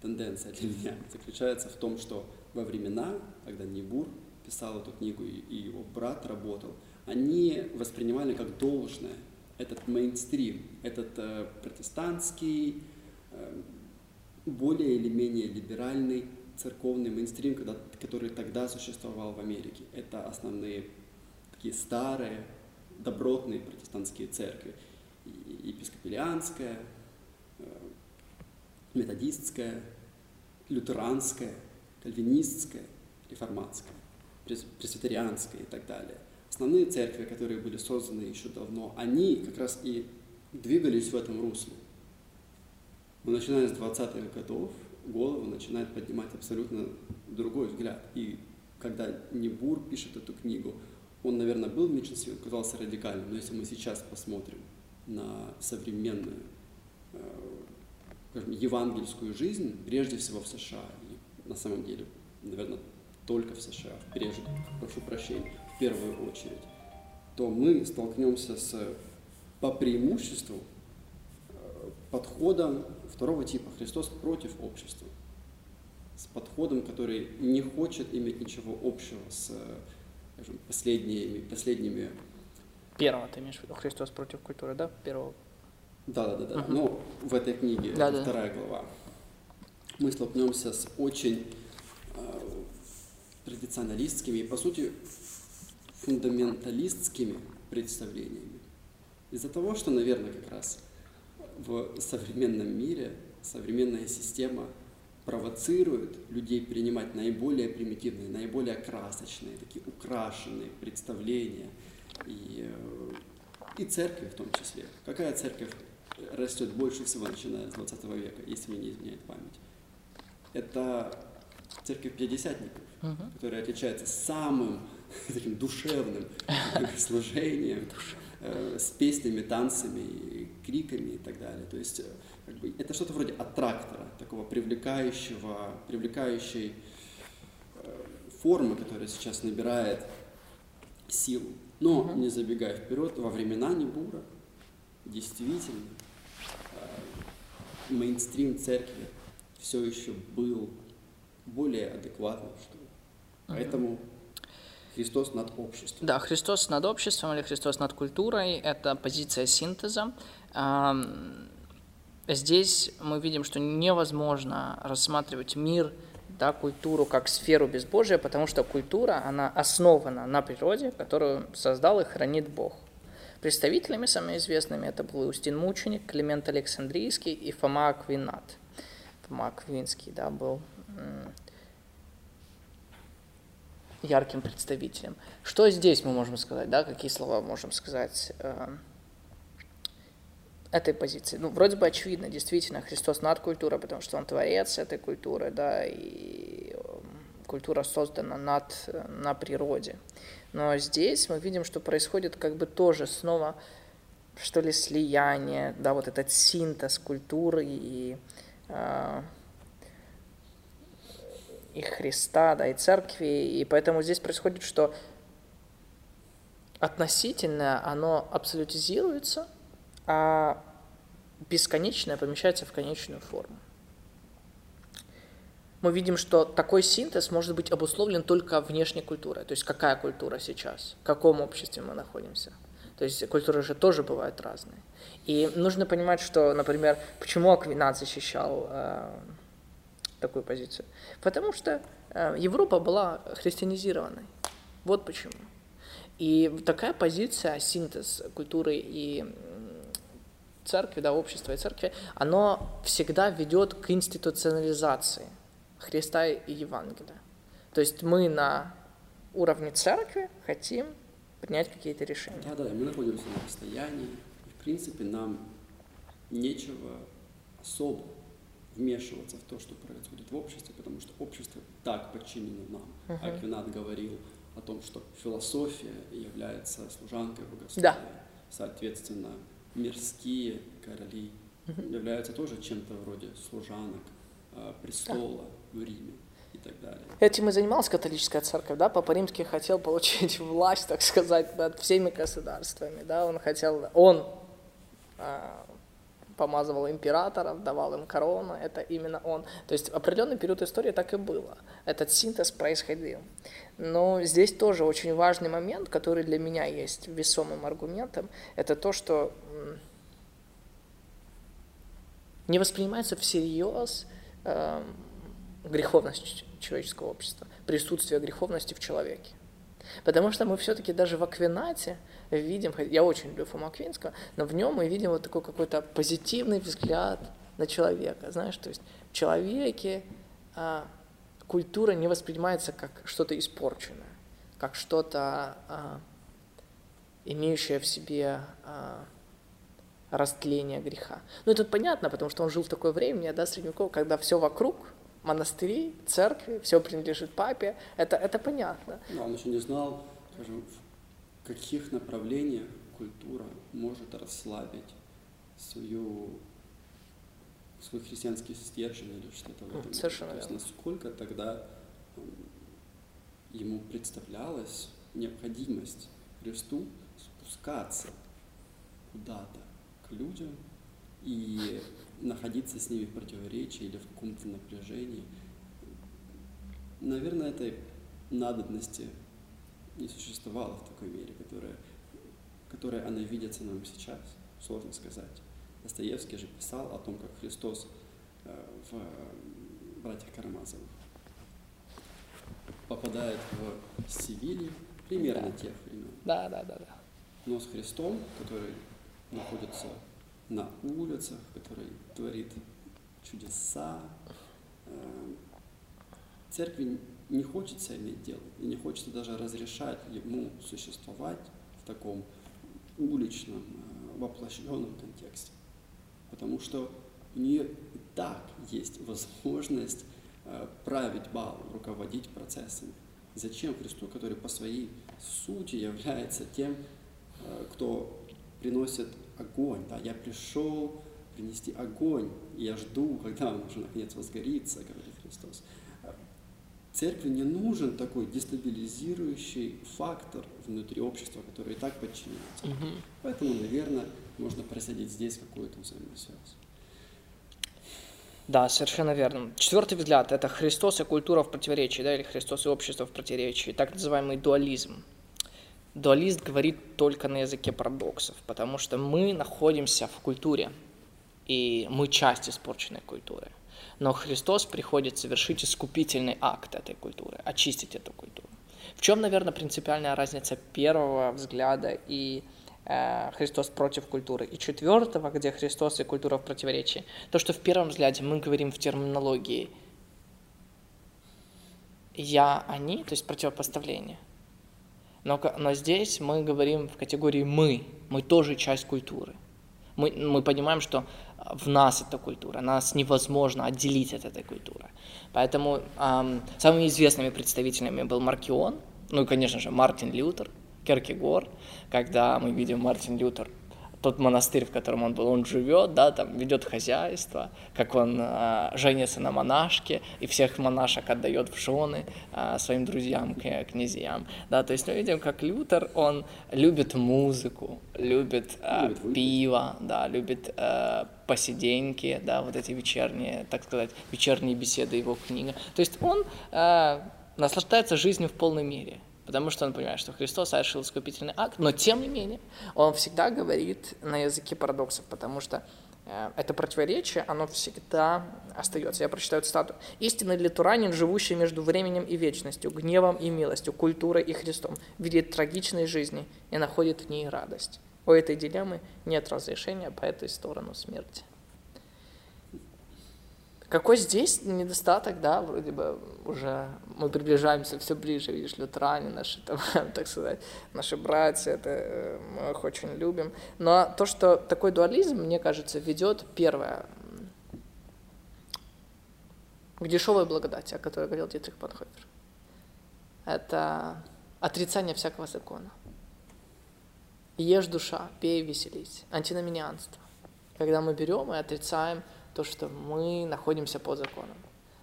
тенденция для меня заключается в том, что во времена, когда Нибур писал эту книгу и его брат работал, они воспринимали как должное этот мейнстрим, этот э, протестантский, э, более или менее либеральный церковный мейнстрим, когда, который тогда существовал в Америке. Это основные такие старые, добротные протестантские церкви. И э, методистская, лютеранская, кальвинистская, реформатская пресвитерианская и так далее. Основные церкви, которые были созданы еще давно, они как раз и двигались в этом русле. Но начиная с 20-х годов голову начинает поднимать абсолютно другой взгляд. И когда Небур пишет эту книгу, он, наверное, был в меньшинстве, казался радикальным, но если мы сейчас посмотрим на современную э, скажем, евангельскую жизнь, прежде всего в США, и на самом деле, наверное, только в США, прежде, прошу прощения, в первую очередь, то мы столкнемся с, по преимуществу, подходом второго типа «Христос против общества», с подходом, который не хочет иметь ничего общего с скажем, последними, последними... Первого ты имеешь в виду, Христос против культуры, да? Первого. Да, да, да, да. Угу. Но в этой книге, да, это да. вторая глава, мы столкнемся с очень э, традиционалистскими и, по сути, фундаменталистскими представлениями. Из-за того, что, наверное, как раз в современном мире современная система провоцирует людей принимать наиболее примитивные, наиболее красочные, такие украшенные представления и, э, и церкви в том числе. Какая церковь растет больше всего, начиная с 20 века, если мне не изменяет память? Это церковь пятидесятников, которая отличается самым таким душевным служением, с песнями, танцами, криками и так далее. То есть э, как бы, это что-то вроде аттрактора, такого привлекающего, привлекающей э, формы, которая сейчас набирает силу. Но, uh-huh. не забегая вперед, во времена Небура действительно э, мейнстрим церкви все еще был более адекватным, что ли. Поэтому Христос над обществом. Да, Христос над обществом или Христос над культурой – это позиция синтеза. Здесь мы видим, что невозможно рассматривать мир, да, культуру как сферу безбожия, потому что культура, она основана на природе, которую создал и хранит Бог. Представителями самыми известными это был Устин Мученик, Климент Александрийский и Фома Аквинат. Фома Аквинский да, был ярким представителем. Что здесь мы можем сказать, да, какие слова можем сказать? Э, этой позиции. Ну, вроде бы очевидно, действительно, Христос над культурой, потому что Он творец этой культуры, да, и эм, культура создана над, на природе. Но здесь мы видим, что происходит как бы тоже снова, что ли, слияние, да, вот этот синтез культуры и, э, и Христа, да, и церкви, и поэтому здесь происходит, что относительное, оно абсолютизируется, а бесконечное помещается в конечную форму. Мы видим, что такой синтез может быть обусловлен только внешней культурой. То есть какая культура сейчас, в каком обществе мы находимся. То есть культуры же тоже бывают разные. И нужно понимать, что, например, почему Аквинат защищал э, такую позицию. Потому что э, Европа была христианизированной. Вот почему. И такая позиция, синтез культуры и церкви, да, общества и церкви, оно всегда ведет к институционализации Христа и Евангелия. То есть мы на уровне церкви хотим принять какие-то решения. Да, да, мы находимся на расстоянии, в принципе нам нечего особо вмешиваться в то, что происходит в обществе, потому что общество так подчинено нам. Uh-huh. Говорил о том, что философия является служанкой богословия. Да. Соответственно, мирские короли являются тоже чем-то вроде служанок а, престола да. в Риме и так далее. Этим и занималась католическая церковь, да, Папа Римский хотел получить власть, так сказать, над всеми государствами, да, он хотел, он а, помазывал императоров, давал им корону, это именно он. То есть определенный период истории так и было. Этот синтез происходил. Но здесь тоже очень важный момент, который для меня есть весомым аргументом, это то, что не воспринимается всерьез э, греховность человеческого общества, присутствие греховности в человеке. Потому что мы все-таки даже в Аквинате видим, я очень люблю Фома Аквинского, но в нем мы видим вот такой какой-то позитивный взгляд на человека. Знаешь, то есть в человеке а, культура не воспринимается как что-то испорченное, как что-то, а, имеющее в себе а, растление греха. Ну, это понятно, потому что он жил в такое время, да, средневековое, когда все вокруг монастыри, церкви, все принадлежит папе, это, это понятно. Но он еще не знал, скажем, в каких направлениях культура может расслабить свою, свой христианский стержень или что-то в этом. Совершенно То есть насколько тогда ему представлялась необходимость Христу спускаться куда-то к людям и находиться с ними в противоречии или в каком-то напряжении. Наверное, этой надобности не существовало в такой мере, которая, которая она видится нам сейчас. Сложно сказать. Достоевский же писал о том, как Христос э, в «Братьях Карамазовых» попадает в Севилью примерно тех времен. Да, да, да, да. Но с Христом, который находится на улицах, который творит чудеса, э, церкви не хочется иметь дело, и не хочется даже разрешать ему существовать в таком уличном, э, воплощенном контексте. Потому что у нее и так есть возможность э, править балом, руководить процессами. Зачем Христу, который по своей сути является тем, э, кто приносит огонь. Да, я пришел принести огонь, и я жду, когда он уже наконец возгорится, говорит Христос. Церкви не нужен такой дестабилизирующий фактор внутри общества, который и так подчиняется. Мгм. Поэтому, наверное, можно просадить здесь какую-то взаимосвязь. Да, совершенно верно. Четвертый взгляд – это Христос и культура в противоречии, да, или Христос и общество в противоречии, так называемый дуализм. Дуалист говорит только на языке парадоксов, потому что мы находимся в культуре, и мы часть испорченной культуры. Но Христос приходит совершить искупительный акт этой культуры, очистить эту культуру. В чем, наверное, принципиальная разница первого взгляда и э, Христос против культуры, и четвертого, где Христос и культура в противоречии? То, что в первом взгляде мы говорим в терминологии «я», «они», то есть противопоставление. Но, но здесь мы говорим в категории «мы», мы тоже часть культуры. Мы, мы понимаем, что в нас эта культура, нас невозможно отделить от этой культуры. Поэтому ам, самыми известными представителями был Маркион, ну и, конечно же, Мартин Лютер, Керкегор, когда мы видим Мартин Лютер, тот монастырь, в котором он был, он живет, да, там ведет хозяйство, как он а, женится на монашке и всех монашек отдает в жены а, своим друзьям, князьям, да, то есть мы видим, как Лютер, он любит музыку, любит, а, Любит пиво, да, любит э, посиденьки, да, вот эти вечерние, так сказать, вечерние беседы его книга. То есть он э, наслаждается жизнью в полной мере, потому что он понимает, что Христос совершил искупительный акт, но тем не менее он всегда говорит на языке парадоксов, потому что э, это противоречие, оно всегда остается. Я прочитаю цитату. «Истинный литуранин, живущий между временем и вечностью, гневом и милостью, культурой и Христом, видит трагичной жизни и находит в ней радость. У этой дилеммы нет разрешения по этой сторону смерти». Какой здесь недостаток, да, вроде бы уже мы приближаемся все ближе, видишь, лютеране наши, там, так сказать, наши братья, это э, мы их очень любим. Но то, что такой дуализм, мне кажется, ведет первое к дешевой благодати, о которой говорил Дитрих Панхофер. Это отрицание всякого закона. Ешь душа, пей, веселись. Антиноминианство. Когда мы берем и отрицаем то, что мы находимся под законом.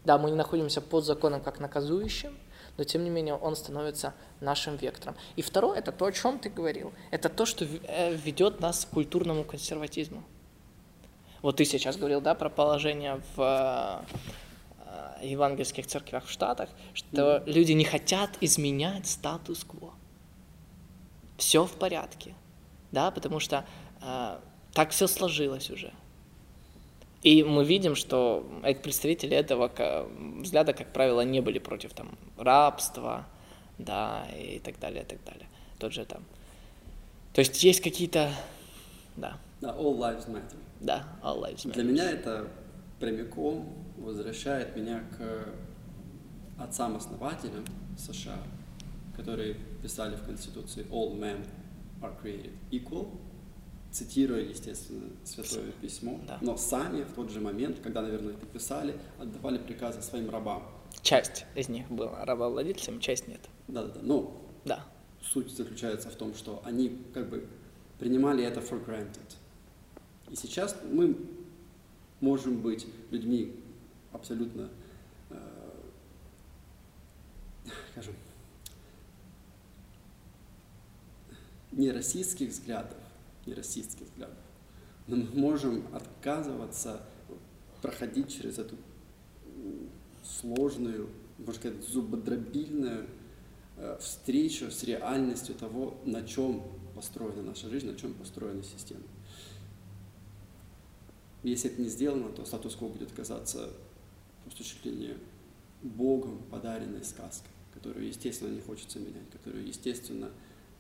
Да, мы не находимся под законом как наказующим, но тем не менее он становится нашим вектором. И второе, это то, о чем ты говорил. Это то, что э, ведет нас к культурному консерватизму. Вот ты сейчас говорил, да, про положение в э, евангельских церквях в Штатах, что люди не хотят изменять статус-кво. Все в порядке, да, потому что э, так все сложилось уже. И мы видим, что представители этого взгляда, как правило, не были против там рабства, да, и так далее, и так далее. Тот же там. То есть есть какие-то, да, Да, all lives matter. да, all lives Для matter. меня это прямиком возвращает меня к отцам-основателям США, которые писали в Конституции «All men are created equal», цитируя, естественно, Святое Письмо, Да. но сами в тот же момент, когда, наверное, это писали, отдавали приказы своим рабам. Часть из них была рабовладельцем, часть нет. Да-да-да, но Да, суть заключается в том, что они как бы принимали это for granted. И сейчас мы можем быть людьми абсолютно, э, скажем, не расистских взглядов, не расистских взглядов, но мы можем отказываться проходить через эту сложную, можно сказать, зубодробильную э, встречу с реальностью того, на чем построена наша жизнь, на чем построена система. Если это не сделано, то статус-кво будет казаться просто чуть ли не Богом подаренной сказкой, которую, естественно, не хочется менять, которую, естественно,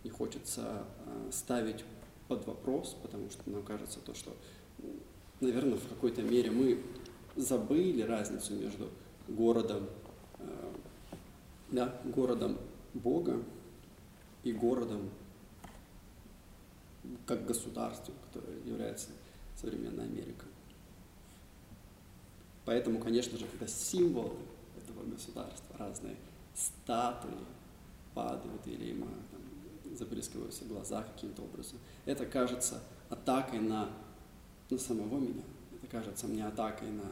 не хочется э, ставить под вопрос, потому что нам кажется то, что, наверное, в какой-то мере мы забыли разницу между городом, э, да, городом Бога и городом как государством, которое является современная Америка. Поэтому, конечно же, когда символы этого государства, разные статуи падают или заблескиваются глаза каким-то образом, это кажется атакой на, на самого меня. Это кажется мне атакой на,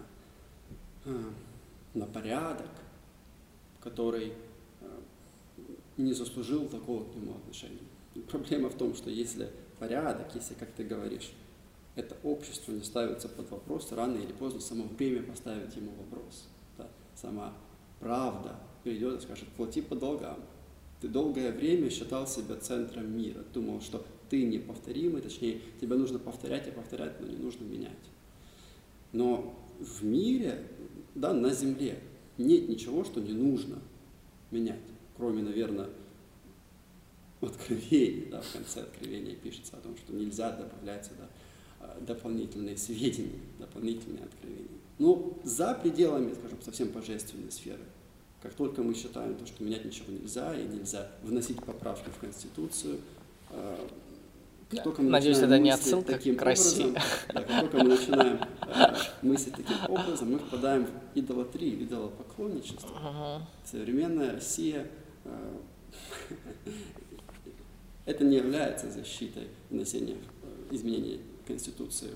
э, на порядок, который э, не заслужил такого к нему отношения. И проблема в том, что если порядок, если, как ты говоришь, это общество не ставится под вопрос, рано или поздно само время поставит ему вопрос. Да? Сама правда придет и скажет, плати по долгам. Ты долгое время считал себя центром мира, думал, что ты неповторимый, точнее, тебе нужно повторять и повторять, но не нужно менять. Но в мире, да, на Земле нет ничего, что не нужно менять, кроме, наверное, откровения, да, в конце откровения пишется о том, что нельзя добавлять сюда э, дополнительные сведения, дополнительные откровения. Но за пределами, скажем, совсем божественной сферы, как только мы считаем то, что менять ничего нельзя, и нельзя вносить поправки в Конституцию, э, как только мы Надеюсь, это не отсылка таким к России. Образом, да, как только мы начинаем э, мыслить таким образом, мы впадаем в идолатрию, идолопоклонничество. Uh-huh. Современная Россия э, это не является защитой внесения э, изменений Конституции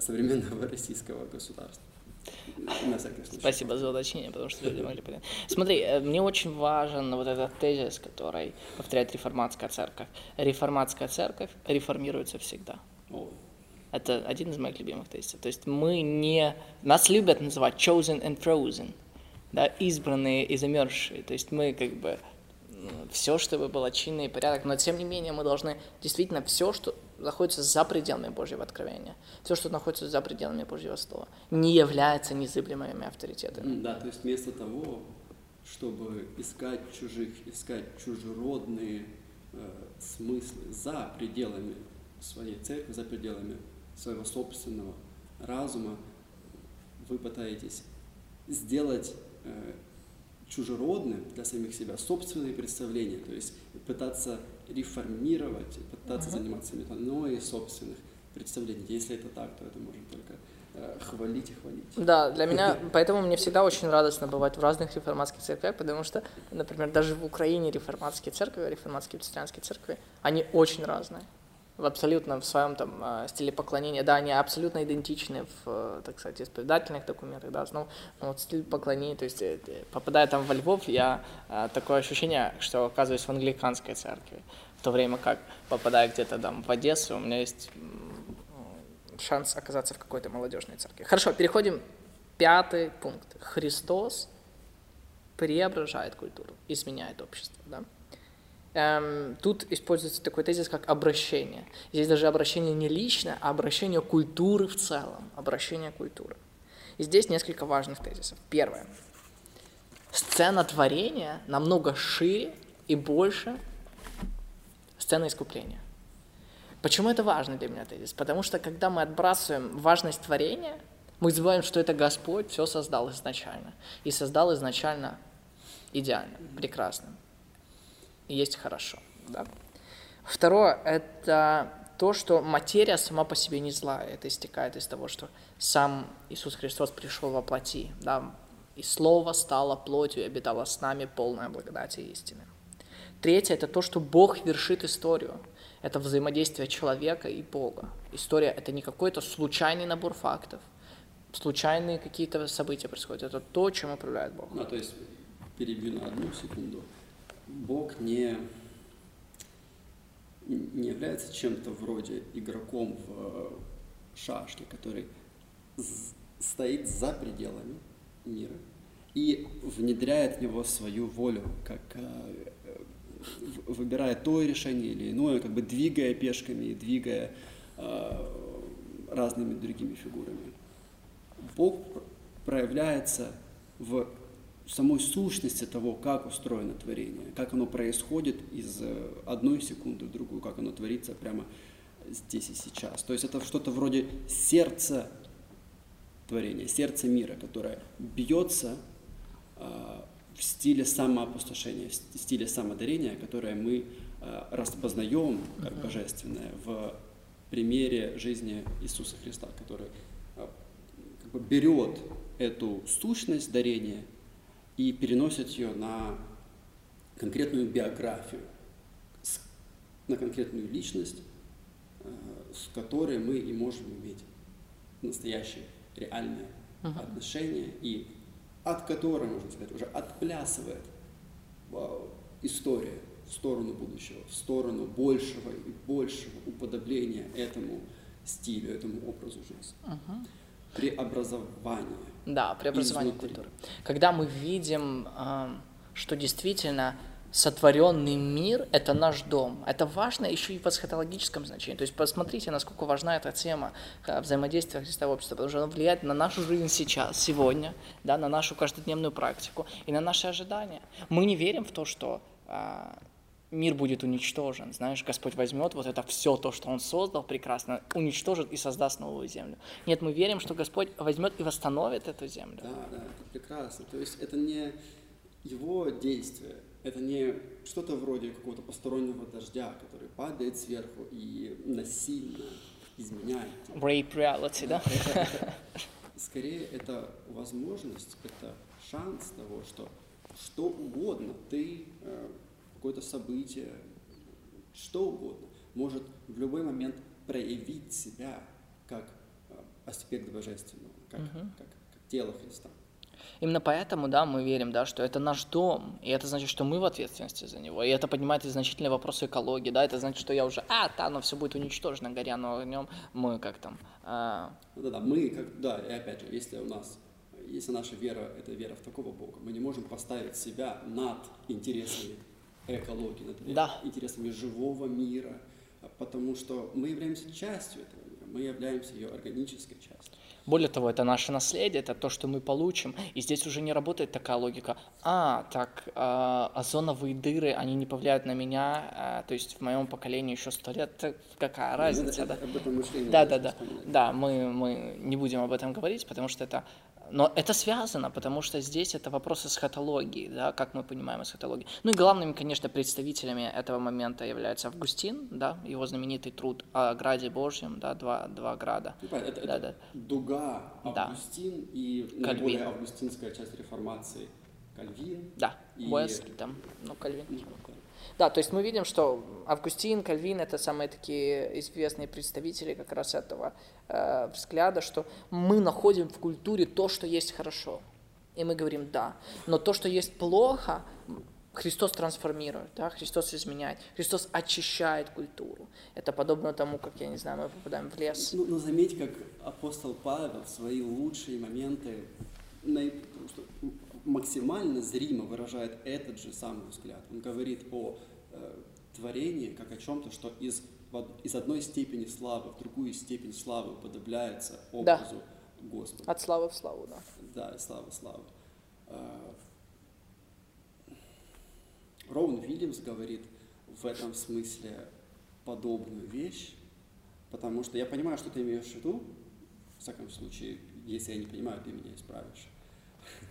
современного российского государства. На всякий случай. Спасибо за уточнение, потому что люди могли понять. Смотри, э, мне очень важен вот этот тезис, который повторяет реформатская церковь. Реформатская церковь реформируется всегда. О. Это один из моих любимых тезисов. То есть мы не... Нас любят называть chosen and frozen, да, избранные и замерзшие. То есть мы как бы все, чтобы было чинно и порядок, но тем не менее мы должны действительно все, что находится за пределами Божьего откровения, все, что находится за пределами Божьего Слова, не является незыблемыми авторитетами. Да, то есть вместо того, чтобы искать чужих, искать чужеродные э, смыслы за пределами своей церкви, за пределами своего собственного разума, вы пытаетесь сделать э, чужеродным для самих себя собственные представления, то есть пытаться реформировать, пытаться uh-huh. заниматься метаноей собственных представлений. Если это так, то это можно только э, хвалить и хвалить. Да, для меня, поэтому мне всегда очень радостно бывать в разных реформатских церквях, потому что, например, даже в Украине реформатские церкви, реформатские христианские церкви, они очень разные в абсолютно в своем там а, стиле поклонения, да, они абсолютно идентичны в, э, так сказать, исповедательных документах, да, но, но вот стиль поклонения, то есть э, попадая там во Львов, я а, такое ощущение, что оказываюсь в англиканской церкви, в то время как попадая где-то там в Одессу, у меня есть шанс оказаться в какой-то молодежной церкви. Хорошо, переходим. Пятый пункт. Христос преображает культуру, изменяет общество, да? Эм, тут используется такой тезис, как обращение. Здесь даже обращение не личное, а обращение культуры в целом, обращение культуры. И здесь несколько важных тезисов. Первое. Сцена творения намного шире и больше сцены искупления. Почему это важный для меня тезис? Потому что когда мы отбрасываем важность творения, мы забываем, что это Господь все создал изначально. И создал изначально идеально, прекрасно и есть хорошо. Да? Второе – это то, что материя сама по себе не злая. Это истекает из того, что сам Иисус Христос пришел во плоти, да, и Слово стало плотью и обитало с нами полная благодати и истины. Третье – это то, что Бог вершит историю. Это взаимодействие человека и Бога. История – это не какой-то случайный набор фактов. случайные какие-то события происходят. Это то, чем управляет Бог. Ну, то есть, перебью на одну секунду. Бог не, не является чем-то вроде игроком в э, шашке, который стоит за пределами мира и внедряет в него свою волю, как э, выбирая то решение или иное, как бы двигая пешками и двигая э, разными другими фигурами. Бог проявляется в самой сущности того, как устроено творение, как оно происходит из э, одной секунды в другую, как оно творится прямо здесь и сейчас. То есть это что-то вроде сердца творения, сердца мира, которое бьется э, в стиле самоопустошения, в стиле самодарения, которое мы э, распознаем как божественное в примере жизни Иисуса Христа, который как бы берет эту сущность дарения и переносит ее на конкретную биографию, на конкретную личность, э, с которой мы и можем иметь настоящее, реальное uh-huh. отношение, и от которой, можно сказать, уже отплясывает история в сторону будущего, в сторону большего и большего уподобления этому стилю, этому образу жизни. Uh-huh преобразование. Да, преобразование культуры. Когда мы видим, что действительно сотворенный мир – это наш дом. Это важно еще и в эсхатологическом значении. То есть посмотрите, насколько важна эта тема э, взаимодействия Христа в обществе, потому что она влияет на нашу жизнь сейчас, сегодня, да, на нашу каждодневную практику и на наши ожидания. Мы не верим в то, что а, мир будет уничтожен. Знаешь, Господь возьмет вот это все то, что Он создал прекрасно, уничтожит и создаст новую землю. Нет, мы верим, что Господь возьмет и восстановит эту землю. Да, да, это прекрасно. То есть это не Его действие, это не что-то вроде какого-то постороннего дождя, который падает сверху и насильно изменяет. Rape reality, да? Это, это, скорее, это возможность, это шанс того, что что угодно ты э, какое-то событие, что угодно, может в любой момент проявить себя как э, аспект божественного, как, угу. как, как тело Христа. Именно поэтому, да, мы верим, да, что это наш дом, и это значит, что мы в ответственности за него, и это поднимает и значительные вопросы экологии, да, это значит, что я уже, а, да, но все будет уничтожено, горя, но огнем, мы как там... А... Да-да, мы, как, да, и опять же, если у нас, если наша вера – это вера в такого Бога, мы не можем поставить себя над интересами экологии, над да. интересами живого мира, потому что мы являемся частью этого мира, мы являемся ее органической частью. Более того, это наше наследие, это то, что мы получим. И здесь уже не работает такая логика. А, так, э, озоновые дыры, они не повлияют на меня, э, то есть в моем поколении еще сто лет, какая ну, разница, это, да? Об этом мышлении да, да, да. Да, мы, мы не будем об этом говорить, потому что это но это связано, потому что здесь это вопрос эсхатологии, да, как мы понимаем эсхатологию. Ну и главными, конечно, представителями этого момента являются Августин, да, его знаменитый труд о Граде Божьем, да, два, два града. Ну, это, да, это да. дуга Августин да. и Кальвин. наиболее августинская часть реформации Кальвин. Да, и... Уэсли там, ну Кальвин. Да, то есть мы видим, что Августин, Кальвин – это самые такие известные представители как раз этого э, взгляда, что мы находим в культуре то, что есть хорошо. И мы говорим «да». Но то, что есть плохо, Христос трансформирует, да, Христос изменяет, Христос очищает культуру. Это подобно тому, как, я не знаю, мы попадаем в лес. Ну, ну заметь, как апостол Павел в свои лучшие моменты максимально зримо выражает этот же самый взгляд. Он говорит о творении как о чем-то, что из, из одной степени славы в другую степень славы уподобляется образу да. Господа. От славы в славу, да. Да, из славы в славу. Э, Роун Вильямс говорит в этом смысле подобную вещь, потому что я понимаю, что ты имеешь в виду, в всяком случае, если я не понимаю, ты меня исправишь.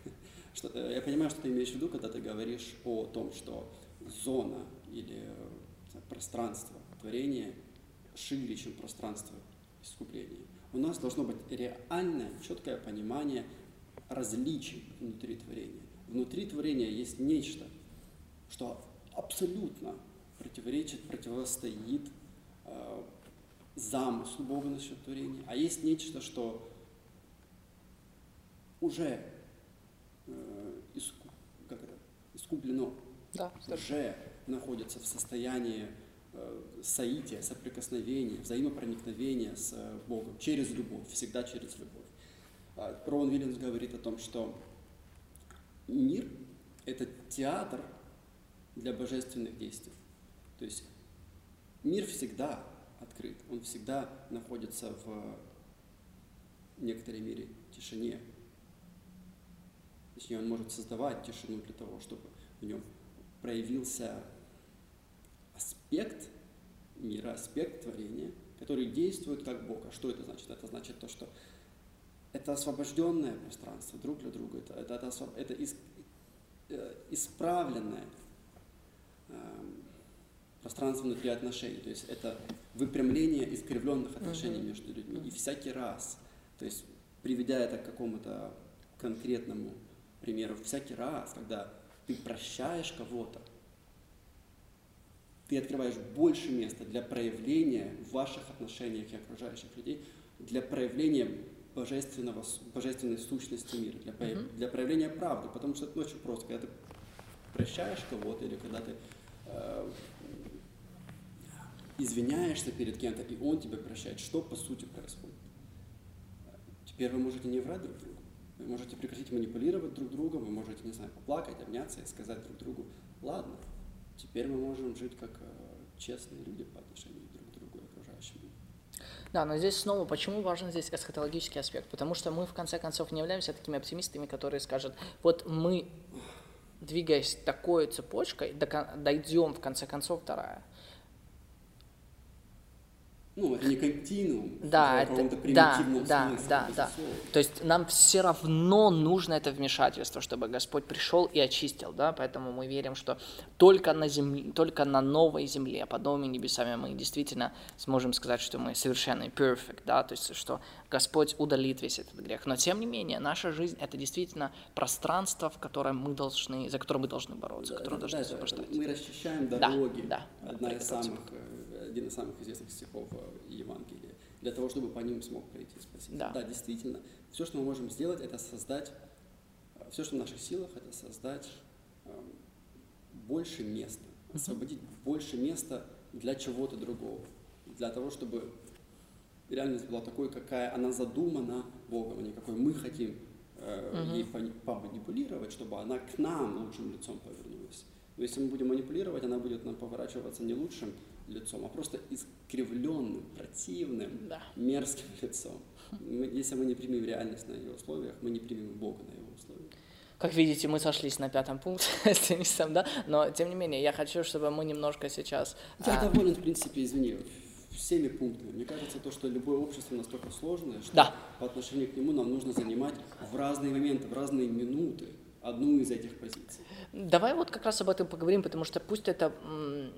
Что, э, я понимаю, что ты имеешь в виду, когда ты говоришь о том, что зона или э, пространство творения шире, чем пространство искупления. У нас должно быть реальное, четкое понимание различий внутри творения. Внутри творения есть нечто, что абсолютно противоречит, противостоит э, замыслу Бога насчет творения, а есть нечто, что уже э, иску, как это, искуплено, Да, уже находится в состоянии э, соития, соприкосновения, взаимопроникновения с э, Богом через любовь, всегда через любовь. А, Роуэн Вильямс говорит о том, что мир – это театр для божественных действий. То есть мир всегда открыт, он всегда находится в некоторой мере тишине. Точнее, он может создавать тишину для того, чтобы в нем проявился аспект мира, аспект творения, который действует как Бог. А что это значит? Это значит то, что это освобожденное пространство друг для друга, это, это, это, освоб... это из, э, исправленное э, пространство внутри отношений. То есть это выпрямление искривленных отношений mm-hmm. между людьми. И всякий раз, то есть приведя это к какому-то конкретному примеру, всякий раз, когда ты прощаешь кого-то, ты открываешь больше места для проявления в ваших отношениях и окружающих людей, для проявления божественного, божественной сущности мира, для, uh-huh. для проявления правды. Потому что это очень просто. Когда ты прощаешь кого-то или когда ты э, извиняешься перед кем-то, и он тебя прощает, что по сути происходит? Теперь вы можете не врать друг другу. Вы можете прекратить манипулировать друг другом, вы можете, не знаю, поплакать, обняться и сказать друг другу, ладно, теперь мы можем жить как э, честные люди по отношению друг к другу и окружающим Да, но здесь снова, почему важен здесь эсхатологический аспект? Потому что мы, в конце концов, не являемся такими оптимистами, которые скажут, вот мы, двигаясь такой цепочкой, дойдем, в конце концов, до рая. Ну, это не континуум. Да, это, да, да, да, да. То есть нам все равно нужно это вмешательство, чтобы Господь пришел и очистил, да, поэтому мы верим, что только на земле, только на новой земле, под новыми небесами мы действительно сможем сказать, что мы совершенные, perfect, да, то есть что Господь удалит весь этот грех. Но тем не менее, наша жизнь это действительно пространство, в котором мы должны, за которое мы должны бороться, да, которое должны освобождать. Мы расчищаем дороги. Да, да. Одна из самых один из самых известных стихов э, Евангелия, для того, чтобы по ним смог пройти Спаситель. Да. да, действительно. Все, что мы можем сделать, это создать, э, все, что в наших силах, это создать эм, больше места, освободить больше места для чего-то другого, для того, чтобы реальность была такой, какая она задумана Богом, а не какой мы хотим э, ей поманипулировать, чтобы она к нам лучшим лицом повернулась. Но если мы будем манипулировать, она будет нам поворачиваться не лучшим лицом, а просто искривленным, противным, да. мерзким лицом. Если мы не примем реальность на ее условиях, мы не примем Бога на его условиях. Как видите, мы сошлись на пятом пункте с Денисом, да? Но, тем не менее, я хочу, чтобы мы немножко сейчас... Я а... доволен, в принципе, извини, всеми пунктами. Мне кажется, то, что любое общество настолько сложное, что да. по отношению к нему нам нужно занимать в разные моменты, в разные минуты одну из этих позиций. Давай вот как раз об этом поговорим, потому что пусть это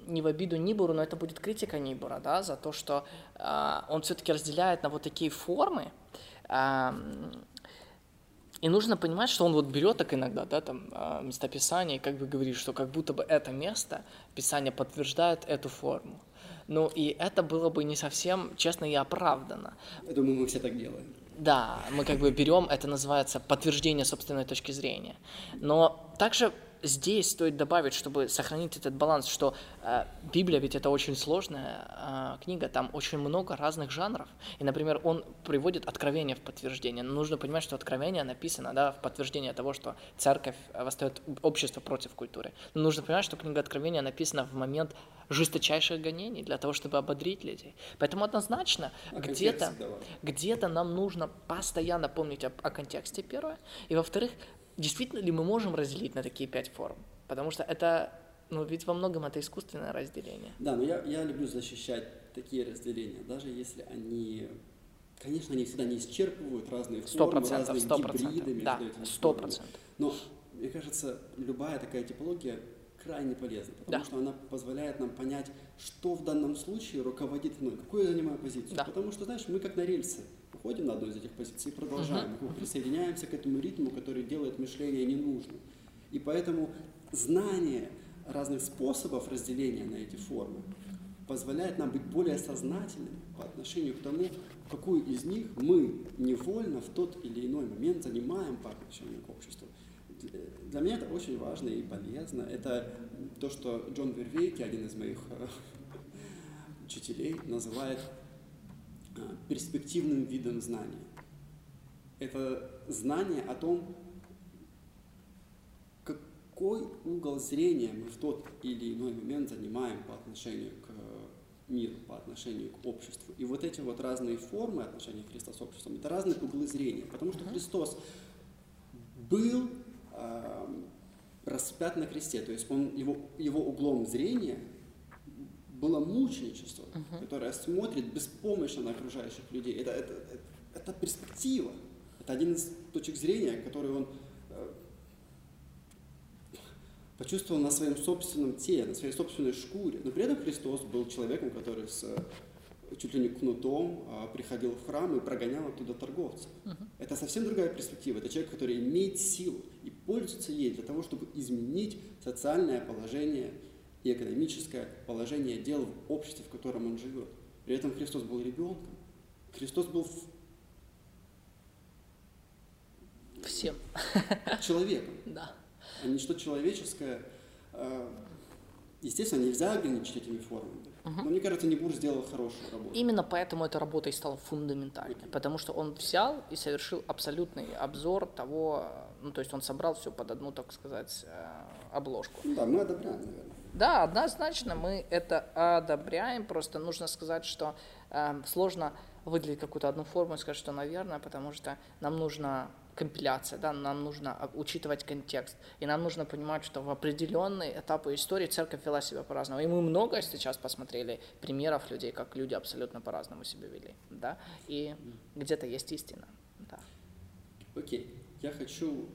не в обиду Нибору, но это будет критика Нибора, да, за то, что э, он все-таки разделяет на вот такие формы. Э, и нужно понимать, что он вот берет так иногда, да, там, э, местописание, и как бы говорит, что как будто бы это место, Писание подтверждает эту форму. Ну, и это было бы не совсем честно и оправдано. Я думаю, мы все так делаем. Да, мы как бы берем, это называется подтверждение собственной точки зрения. Но также здесь стоит добавить, чтобы сохранить этот баланс, что э, Библия ведь это очень сложная э, книга, там очень много разных жанров. И, например, он приводит откровение в подтверждение. Но нужно понимать, что откровение написано да, в подтверждение того, что церковь восстает общество против культуры. Но нужно понимать, что книга откровения написана в момент жесточайших гонений для того, чтобы ободрить людей. Поэтому однозначно а где-то где нам нужно постоянно помнить о, о контексте первое, и во-вторых, действительно ли мы можем разделить на такие пять форм? Потому что это, ну, ведь во многом это искусственное разделение. Да, но я, я люблю защищать такие разделения, даже если они, конечно, они всегда не исчерпывают разные 100%, формы, разные 100%, гибриды да, сто процентов. Но, мне кажется, любая такая типология крайне полезна, потому да. что она позволяет нам понять, что в данном случае руководит мной, какую я занимаю позицию. Да. Потому что, знаешь, мы как на рельсы уходим на одну из этих позиций и продолжаем. Мы присоединяемся к этому ритму, который делает мышление ненужным. И поэтому знание разных способов разделения на эти формы позволяет нам быть более сознательными по отношению к тому, какую из них мы невольно в тот или иной момент занимаем по отношению к обществу. Для меня это очень важно и полезно. Это то, что Джон Вервейки, один из моих э, учителей, называет перспективным видом знания. Это знание о том, какой угол зрения мы в тот или иной момент занимаем по отношению к миру, по отношению к обществу. И вот эти вот разные формы отношения Христа с обществом, это разные углы зрения, потому что Христос был э, распят на кресте, то есть он, его, его углом зрения было мученичество, uh-huh. которое смотрит беспомощно на окружающих людей. Это, это, это, это перспектива, это один из точек зрения, который он почувствовал на своем собственном теле, на своей собственной шкуре. Но при этом Христос был человеком, который с чуть ли не кнутом а, приходил в храм и прогонял оттуда торговцев. Uh-huh. Это совсем другая перспектива. Это человек, который имеет силу и пользуется ей для того, чтобы изменить социальное положение и экономическое положение дел в обществе, в котором он живет. При этом Христос был ребенком. Христос был всем человеком. Да а ничто человеческое. А, естественно, нельзя ограничить этими формами. Угу. Но мне кажется, Небур сделал хорошую работу. Именно поэтому эта работа и стала фундаментальной, потому что он взял и совершил абсолютный обзор того, ну то есть он собрал все под одну, так сказать, э, обложку. Ну, да, мы одобряем, наверное. Да, однозначно мы это одобряем, просто нужно сказать, что э, сложно выделить какую-то одну форму и сказать, что, наверное, потому что нам нужно компиляция, да, нам нужно учитывать контекст, и нам нужно понимать, что в определенные этапы истории церковь вела себя по-разному. И мы много сейчас посмотрели примеров людей, как люди абсолютно по-разному себя вели, да, и где-то есть истина, да. Окей, okay. я хочу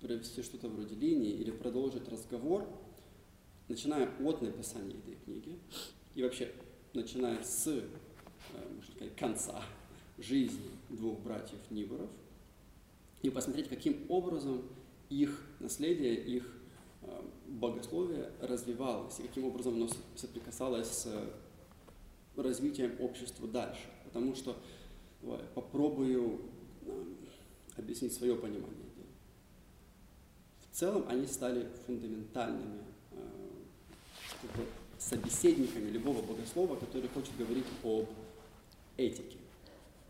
провести что-то вроде линии или продолжить разговор, начиная от написания этой книги и вообще начиная с, э, можно сказать, конца жизни двух братьев Ниборов – и посмотреть, каким образом их наследие, их э, богословие развивалось, и каким образом оно соприкасалось с развитием общества дальше. Потому что давай, попробую э, объяснить свое понимание. В целом они стали фундаментальными э, собеседниками любого богослова, который хочет говорить об этике,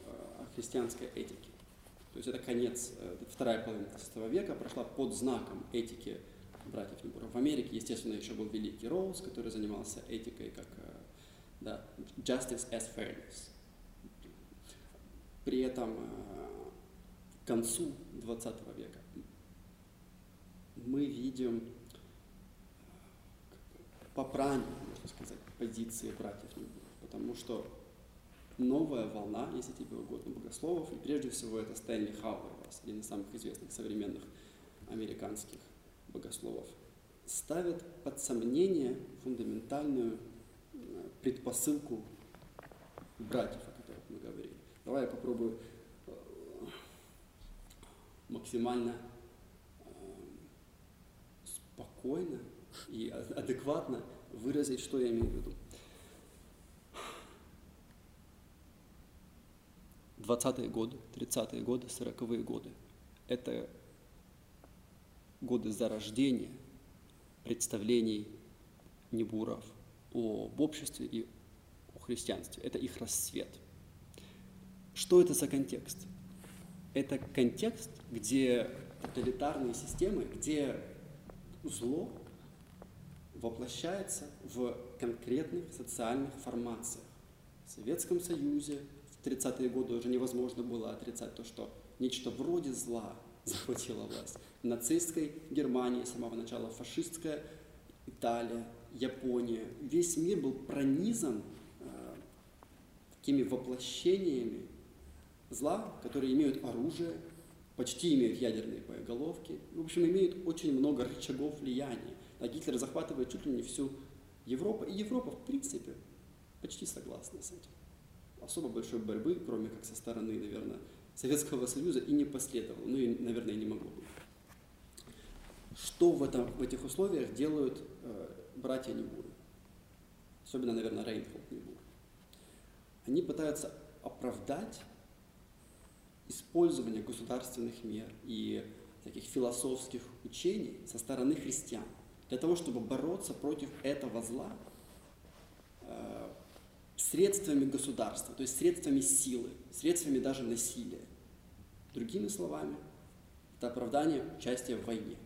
о христианской этике. То есть это конец, э, вторая половина XVI века прошла под знаком этики братьев Небуров. В Америке, естественно, еще был великий Роуз, который занимался этикой как э, да, justice as fairness. При этом э, к концу XX века мы видим попрание, можно сказать, позиции братьев Небуров, потому что новая волна, если тебе угодно, богословов, и прежде всего это Стэнли Хауэрвас, один из самых известных современных американских богословов, ставят под сомнение фундаментальную э, предпосылку братьев, о которых мы говорили. Давай я попробую э, максимально э, спокойно и адекватно выразить, что я имею в виду. 20-е годы, 30-е годы, 40-е годы. Это годы зарождения представлений Небуров об обществе и о христианстве. Это их расцвет. Что это за контекст? Это контекст, где тоталитарные системы, где зло воплощается в конкретных социальных формациях. В Советском Союзе, 30-е годы уже невозможно было отрицать то, что нечто вроде зла захватило власть. В нацистской Германии с самого начала, фашистская Италия, Япония. Весь мир был пронизан э, такими воплощениями зла, которые имеют оружие, почти имеют ядерные боеголовки. В общем, имеют очень много рычагов влияния. А Гитлер захватывает чуть ли не всю Европу. И Европа, в принципе, почти согласна с этим особо большой борьбы, кроме как со стороны, наверное, Советского Союза, и не последовало. Ну и, наверное, не могло быть. Что в, этом, в этих условиях делают э, братья Небуры? особенно, наверное, Рейнхолд Нибур, они пытаются оправдать использование государственных мер и таких философских учений со стороны христиан для того, чтобы бороться против этого зла э, средствами государства, то есть средствами силы, средствами даже насилия. Другими словами, это оправдание участия в войне.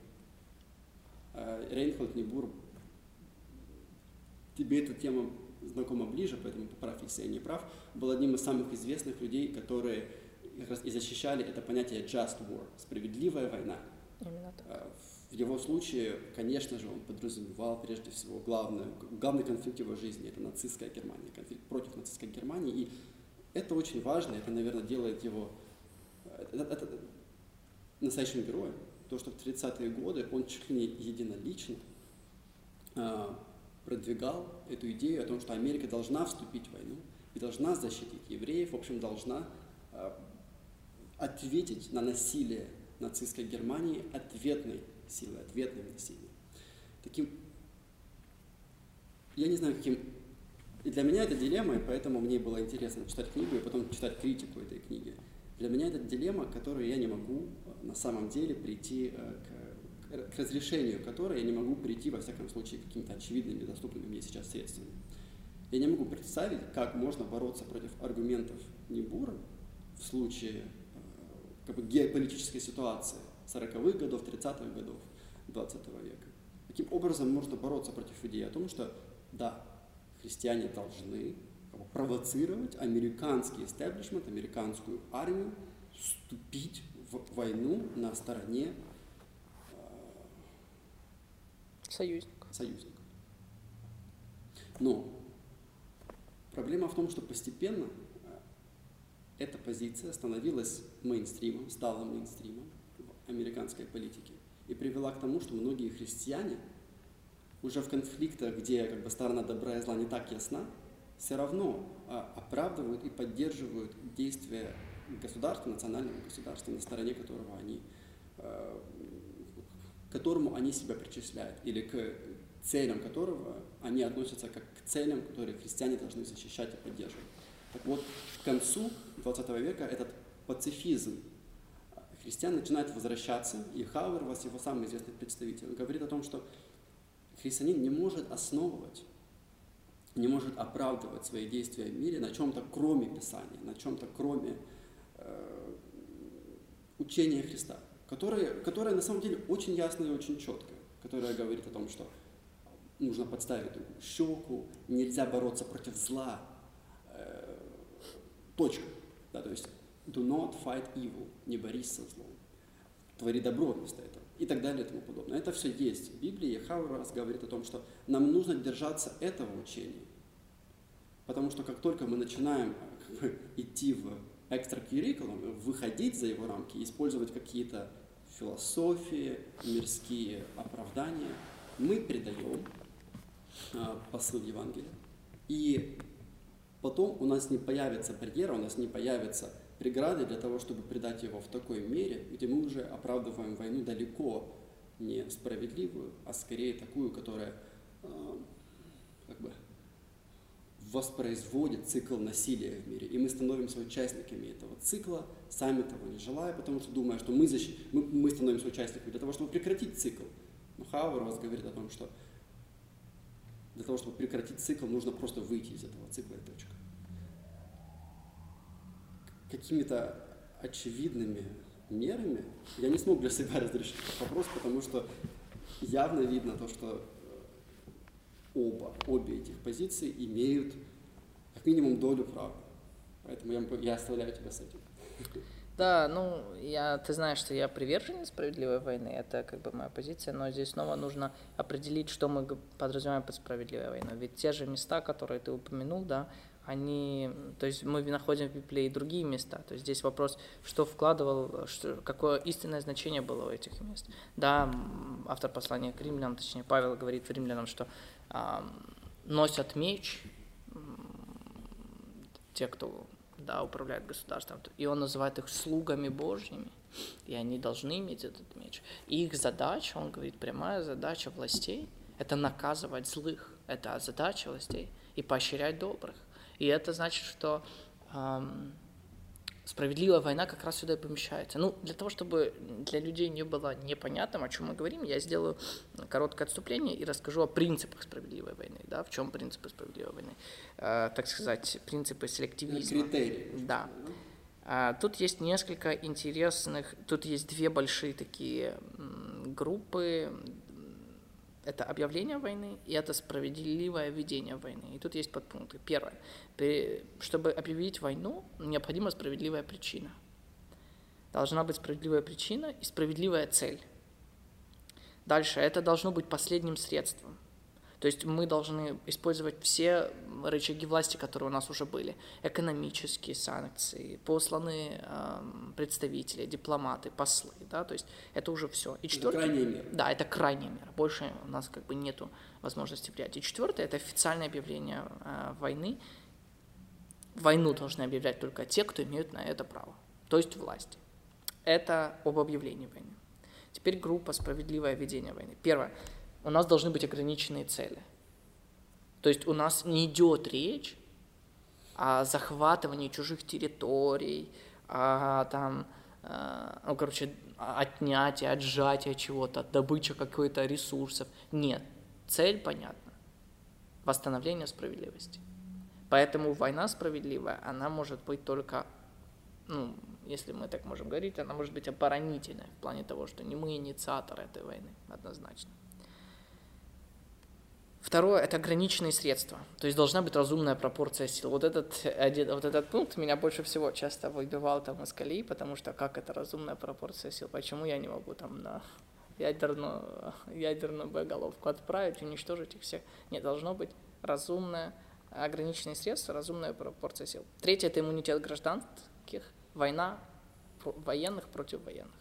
Э, Рейнхолд Небур, тебе эта тема знакома ближе, поэтому поправь, если я не прав, был одним из самых известных людей, которые как раз и защищали это понятие just war, справедливая война. Именно так. Э, в его случае, конечно же, он подразумевал прежде всего главное, главный конфликт его жизни – это нацистская Германия, конфликт против нацистской Германии. И это очень важно, это, наверное, делает его э, это, это, настоящим героем. То, что в 30-е годы он чуть ли не единолично э, продвигал эту идею о том, что Америка должна вступить в войну и должна защитить евреев, в общем, должна ответить на насилие нацистской Германии ответной силой, ответным насилием. Таким, я не знаю, каким... И для меня это дилемма, и поэтому мне было интересно читать книгу и потом читать критику этой книги. Для меня это дилемма, которую я не могу э, на самом деле прийти э, к, к разрешению которой я не могу прийти, во всяком случае, какими-то очевидными, доступными мне сейчас средствами. Я не могу представить, как можно бороться против аргументов Небура в случае как бы геополитической ситуации 40-х годов, 30-х годов 20 века. Каким образом можно бороться против идеи о том, что да, христиане должны провоцировать американский истеблишмент, американскую армию вступить в войну на стороне э, союзник. союзник. Но проблема в том, что постепенно эта позиция становилась мейнстримом, стала мейнстримом американской политике и привела к тому, что многие христиане уже в конфликтах, где как бы сторона добра и зла не так ясна, все равно а, оправдывают и поддерживают действия государства, национального государства, на стороне которого они, а, к которому они себя причисляют, или к целям которого они относятся как к целям, которые христиане должны защищать и поддерживать. Так вот, к концу 20 века этот пацифизм христиан начинает возвращаться, и Хауэрвас, его самый известный представитель, говорит о том, что христианин не может основывать, не может оправдывать свои действия в мире на чем-то кроме Писания, на чем-то кроме э, учения Христа, которое, которое на самом деле очень ясно и очень четко, которое говорит о том, что нужно подставить щеку, нельзя бороться против зла, э, точка. Да, то есть do not fight evil, не борись со злом, твори добро вместо этого и так далее и тому подобное. Это все есть в Библии, и Хауэрс говорит о том, что нам нужно держаться этого учения, потому что как только мы начинаем бы, идти в экстракуррикулум, выходить за его рамки, использовать какие-то философии, мирские оправдания, мы предаем а, посыл Евангелия. И потом у нас не появится барьера, у нас не появится преграды для того, чтобы придать его в такой мере, где мы уже оправдываем войну далеко не справедливую, а скорее такую, которая э, как бы воспроизводит цикл насилия в мире. И мы становимся участниками этого цикла, сами того не желая, потому что думая, что мы, защ... мы, мы становимся участниками для того, чтобы прекратить цикл. Но Хауэр вас говорит о том, что для того, чтобы прекратить цикл, нужно просто выйти из этого цикла и точка. Какими-то очевидными мерами я не смог для себя разрешить этот вопрос, потому что явно видно то, что оба, обе этих позиции имеют как минимум долю правды. Поэтому я, я оставляю тебя с этим. Да, ну, я, ты знаешь, что я приверженец справедливой войны, это как бы моя позиция, но здесь снова нужно определить, что мы подразумеваем под справедливой войной. Ведь те же места, которые ты упомянул, да, они, то есть мы находим в Библии и другие места. То есть здесь вопрос, что вкладывал, что, какое истинное значение было у этих мест. Да, автор послания к римлянам, точнее Павел говорит римлянам, что а, носят меч те, кто да, управляют государством. И он называет их слугами Божьими, и они должны иметь этот меч. И их задача, он говорит, прямая задача властей – это наказывать злых. Это задача властей. и поощрять добрых. И это значит, что эм, справедливая война как раз сюда и помещается. Ну, для того, чтобы для людей не было непонятным, о чем мы говорим, я сделаю короткое отступление и расскажу о принципах справедливой войны. Да, в чем принципы справедливой войны? Э, так сказать, принципы селективизма. Критерии. Да. А, тут есть несколько интересных, тут есть две большие такие группы, это объявление войны и это справедливое ведение войны. И тут есть подпункты. Первое. Чтобы объявить войну, необходима справедливая причина. Должна быть справедливая причина и справедливая цель. Дальше. Это должно быть последним средством. То есть мы должны использовать все рычаги власти, которые у нас уже были. Экономические санкции, посланные э, представители, дипломаты, послы. Да? То есть это уже все. И четвертое, это крайняя мера. Да, это крайняя мера. Больше у нас как бы нету возможности влиять. И четвертое – это официальное объявление э, войны. Войну должны объявлять только те, кто имеют на это право, то есть власти. Это об объявлении войны. Теперь группа «Справедливое ведение войны». Первое – у нас должны быть ограниченные цели. То есть у нас не идет речь о захватывании чужих территорий, о там, э, ну, короче, отнятии, отжатия чего-то, добыча какой-то ресурсов. Нет, цель понятна. Восстановление справедливости. Поэтому война справедливая, она может быть только, ну, если мы так можем говорить, она может быть оборонительной в плане того, что не мы инициаторы этой войны, однозначно. Второе – это ограниченные средства, то есть должна быть разумная пропорция сил. Вот этот, один, вот этот пункт меня больше всего часто выбивал там из колеи, потому что как это разумная пропорция сил, почему я не могу там на ядерную, ядерную боеголовку отправить, уничтожить их всех. Нет, должно быть разумное, ограниченные средства, разумная пропорция сил. Третье – это иммунитет гражданских, война военных против военных.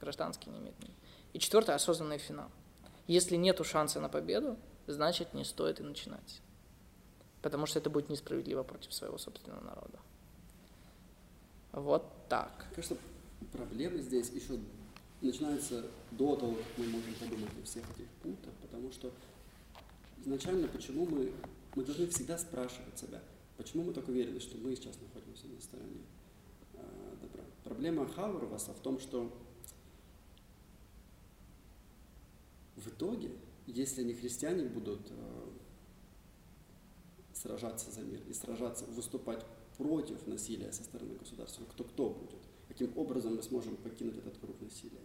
Гражданские не имеют. И четвертое – осознанный финал. Если нет шанса на победу, значит не стоит и начинать. Потому что это будет несправедливо против своего собственного народа. Вот так. Кажется, проблема здесь еще начинается до того, как мы можем подумать о всех этих пунктах, потому что изначально почему мы, мы должны всегда спрашивать себя, почему мы так уверены, что мы сейчас находимся на стороне э, добра. Проблема Хауэрваса в том, что в итоге если не христиане будут э, сражаться за мир и сражаться, выступать против насилия со стороны государства, кто кто будет? Каким образом мы сможем покинуть этот круг насилия?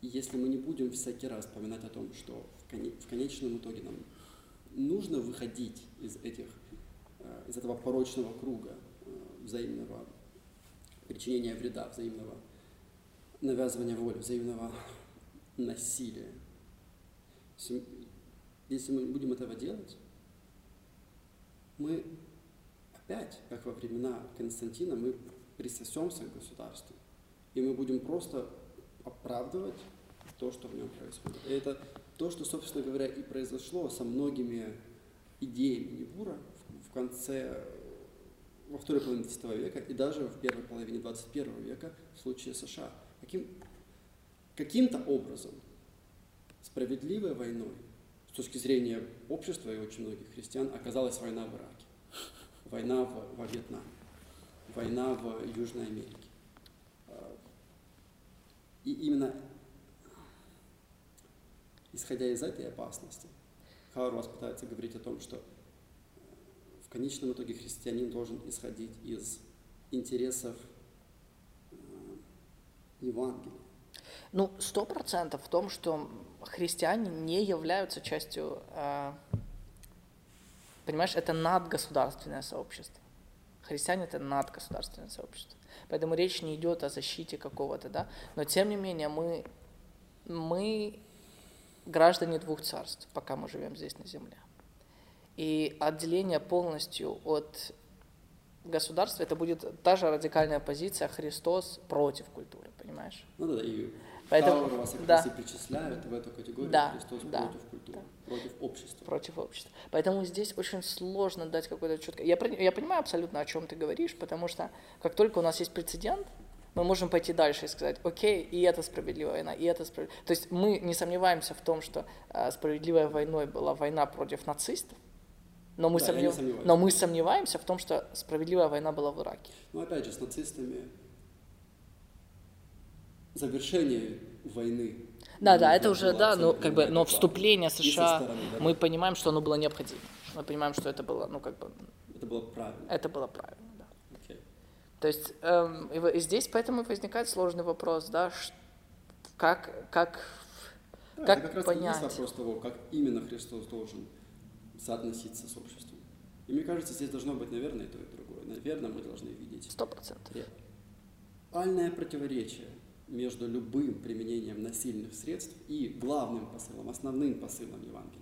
И если мы не будем всякий раз вспоминать о том, что в конечном итоге нам нужно выходить из этих, э, из этого порочного круга э, взаимного причинения вреда, взаимного навязывания воли, взаимного насилия, если мы будем этого делать, мы опять, как во времена Константина, мы присосемся к государству, и мы будем просто оправдывать то, что в нем происходит. И это то, что, собственно говоря, и произошло со многими идеями Небура в конце, во второй половине XX века и даже в первой половине XXI века в случае США. Каким, каким-то образом справедливой войной с точки зрения общества и очень многих христиан оказалась война в Ираке, война в, во Вьетнаме, война в Южной Америке. А, и именно исходя из этой опасности, Хауэрвас пытается говорить о том, что в конечном итоге христианин должен исходить из интересов а, Евангелия. Ну, сто процентов в том, что христиане не являются частью, э, понимаешь, это надгосударственное сообщество. Христиане это надгосударственное сообщество. Поэтому речь не идет о защите какого-то, да. Но тем не менее мы, мы граждане двух царств, пока мы живем здесь на земле. И отделение полностью от государства, это будет та же радикальная позиция Христос против культуры, понимаешь? Ну да, и Поэтому, Тауэр вас да. причисляют в эту категорию да, Христос да, против культуры, да. против общества. Против общества. Поэтому здесь очень сложно дать какое-то четкое... Я, я понимаю абсолютно, о чем ты говоришь, потому что как только у нас есть прецедент, мы можем пойти дальше и сказать, окей, и это справедливая война, и это справедливая... То есть мы не сомневаемся в том, что э, справедливой войной была война против нацистов, Но мы, Да, сомнев- но мы сомневаемся в том, что справедливая война была в Ираке. Но опять же, с нацистами завершение войны. Да, да, это уже, да, ну, как бы, но вступление США, стороны, да, мы понимаем, что оно было необходимо. Мы понимаем, что это было, ну, как бы, Это было правильно. это было правильно, да. Окей. То есть эм, и, здесь поэтому возникает сложный вопрос, да, как, как, Да, как это как раз понять? вопрос того, как именно Христос должен соотноситься с обществом. И мне кажется, здесь должно быть, наверное, и то, и другое. Наверное, мы должны видеть Сто процентов. реальное противоречие между любым применением насильных средств и главным посылом, основным посылом Евангелия.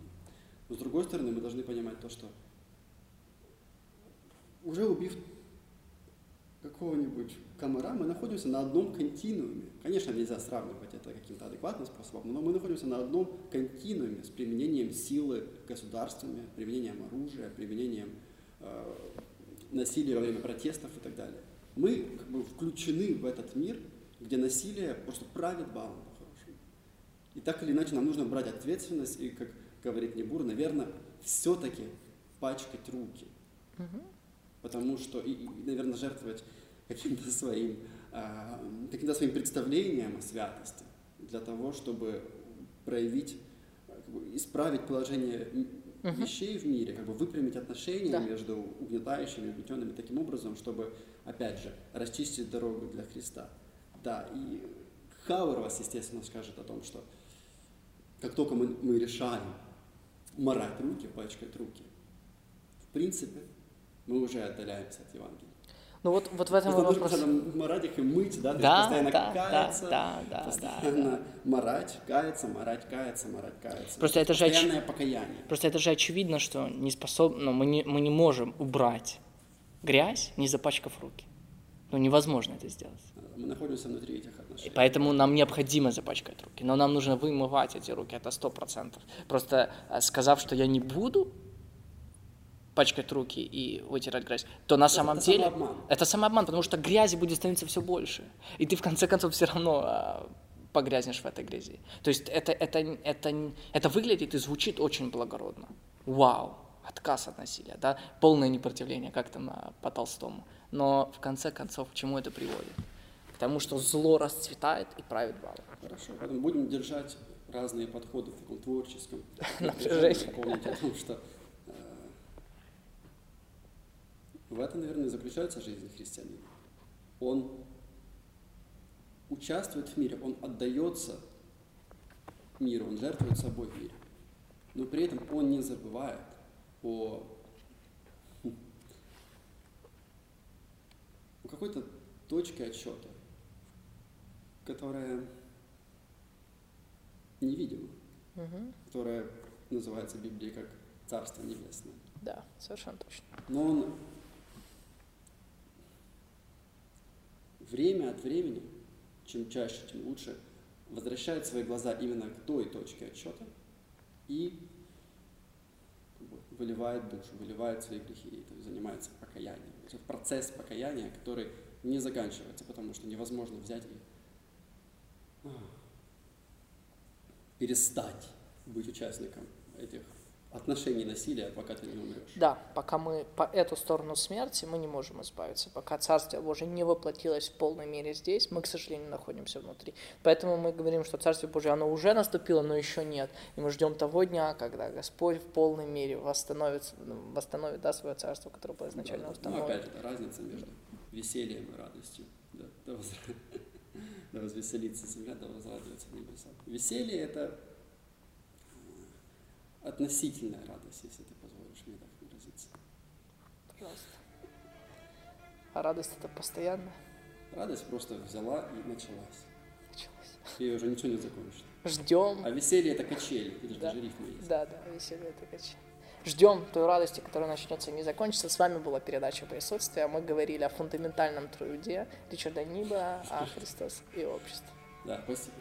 Но с другой стороны, мы должны понимать то, что уже убив какого-нибудь комара, мы находимся на одном континууме. Конечно, нельзя сравнивать это каким-то адекватным способом, но мы находимся на одном континууме с применением силы государствами, применением оружия, применением э, насилия во время протестов и так далее. Мы как бы включены в этот мир, где насилие просто правит балом по-хорошему. И так или иначе нам нужно брать ответственность и, как говорит Небур, наверное, все-таки пачкать руки. Потому что, и, и, наверное, жертвовать каким-то своим, а, каким-то своим представлением о святости для того, чтобы проявить, как бы, исправить положение м- вещей в мире, как бы выпрямить отношения Да. между угнетающими и угнетенными таким образом, чтобы, опять же, расчистить дорогу для Христа. Да, и Хауэр вас, естественно, скажет о том, что как только мы, мы решаем морать руки, пачкать руки, в принципе, мы уже отдаляемся от Евангелия. Ну вот, вот в этом нужно вопрос. постоянно морать их и мыть, да, Да, постоянно да, да, каяться, да, да, постоянно морать, каяться, морать, каяться, морать, каяться. Просто это же оч- покаяние. Просто это же очевидно, что не способ... ну, мы, не, мы не можем убрать грязь, не запачкав руки. Ну, невозможно это сделать. Мы находимся внутри этих И отношений. поэтому нам необходимо запачкать руки. Но нам нужно вымывать эти руки, это сто процентов. Просто э, сказав, что я не буду пачкать руки и вытирать грязь, то на самом это деле самообман. это самообман, потому что грязи будет становиться все больше. И ты в конце концов все равно а, погрязнешь в этой грязи. То есть это, это, это, это выглядит и звучит очень благородно. Вау, отказ от насилия, да? полное непротивление, как там а, по Толстому. Но в конце концов к чему это приводит? К тому, что зло расцветает и правит балом. Хорошо, поэтому будем держать разные подходы в таком творческом Напряжении. Помните о том, что э, в этом, наверное, заключается жизнь христианина. Он участвует в мире, он отдается миру, он жертвует собой в мире. Но при этом он не забывает о, о какой-то точке отсчета, которая невидима, которая называется в Библии как Царство Небесное. Да, совершенно точно. Но он время от времени, чем чаще, тем лучше, возвращает свои глаза именно к той точке отсчета и выливает душу, выливает свои грехи, то есть занимается покаянием. Это процесс покаяния, который не заканчивается, потому что невозможно взять и перестать быть участником этих отношений насилия, пока ты не умрешь. Да, пока мы по эту сторону смерти, мы не можем избавиться. Пока Царствие Божие не воплотилось в полной мере здесь, мы, к сожалению, находимся внутри. Поэтому мы говорим, что Царствие Божие, оно уже наступило, но еще нет. И мы ждем того дня, когда Господь в полной мере восстановит, ну, восстановит да, свое Царство, которое было изначально Да, Ну, установлено. опять же, это разница между весельем и радостью. Да, да, да возвеселится земля, да возрадуется небеса. Веселье – это э, относительная радость, если ты позволишь мне так выразиться. Пожалуйста. А радость это постоянно Радость просто взяла и началась. началась. И уже ничего не закончится. Ждем. А веселье – это качели. Видишь, Да. даже рифма есть. Да, да, веселье это качели. Ждем той радости, которая начнется и не закончится. С вами была передача «Присутствие». Мы говорили о фундаментальном труде Ричарда Ниба, о Христос и обществе. Да, спасибо.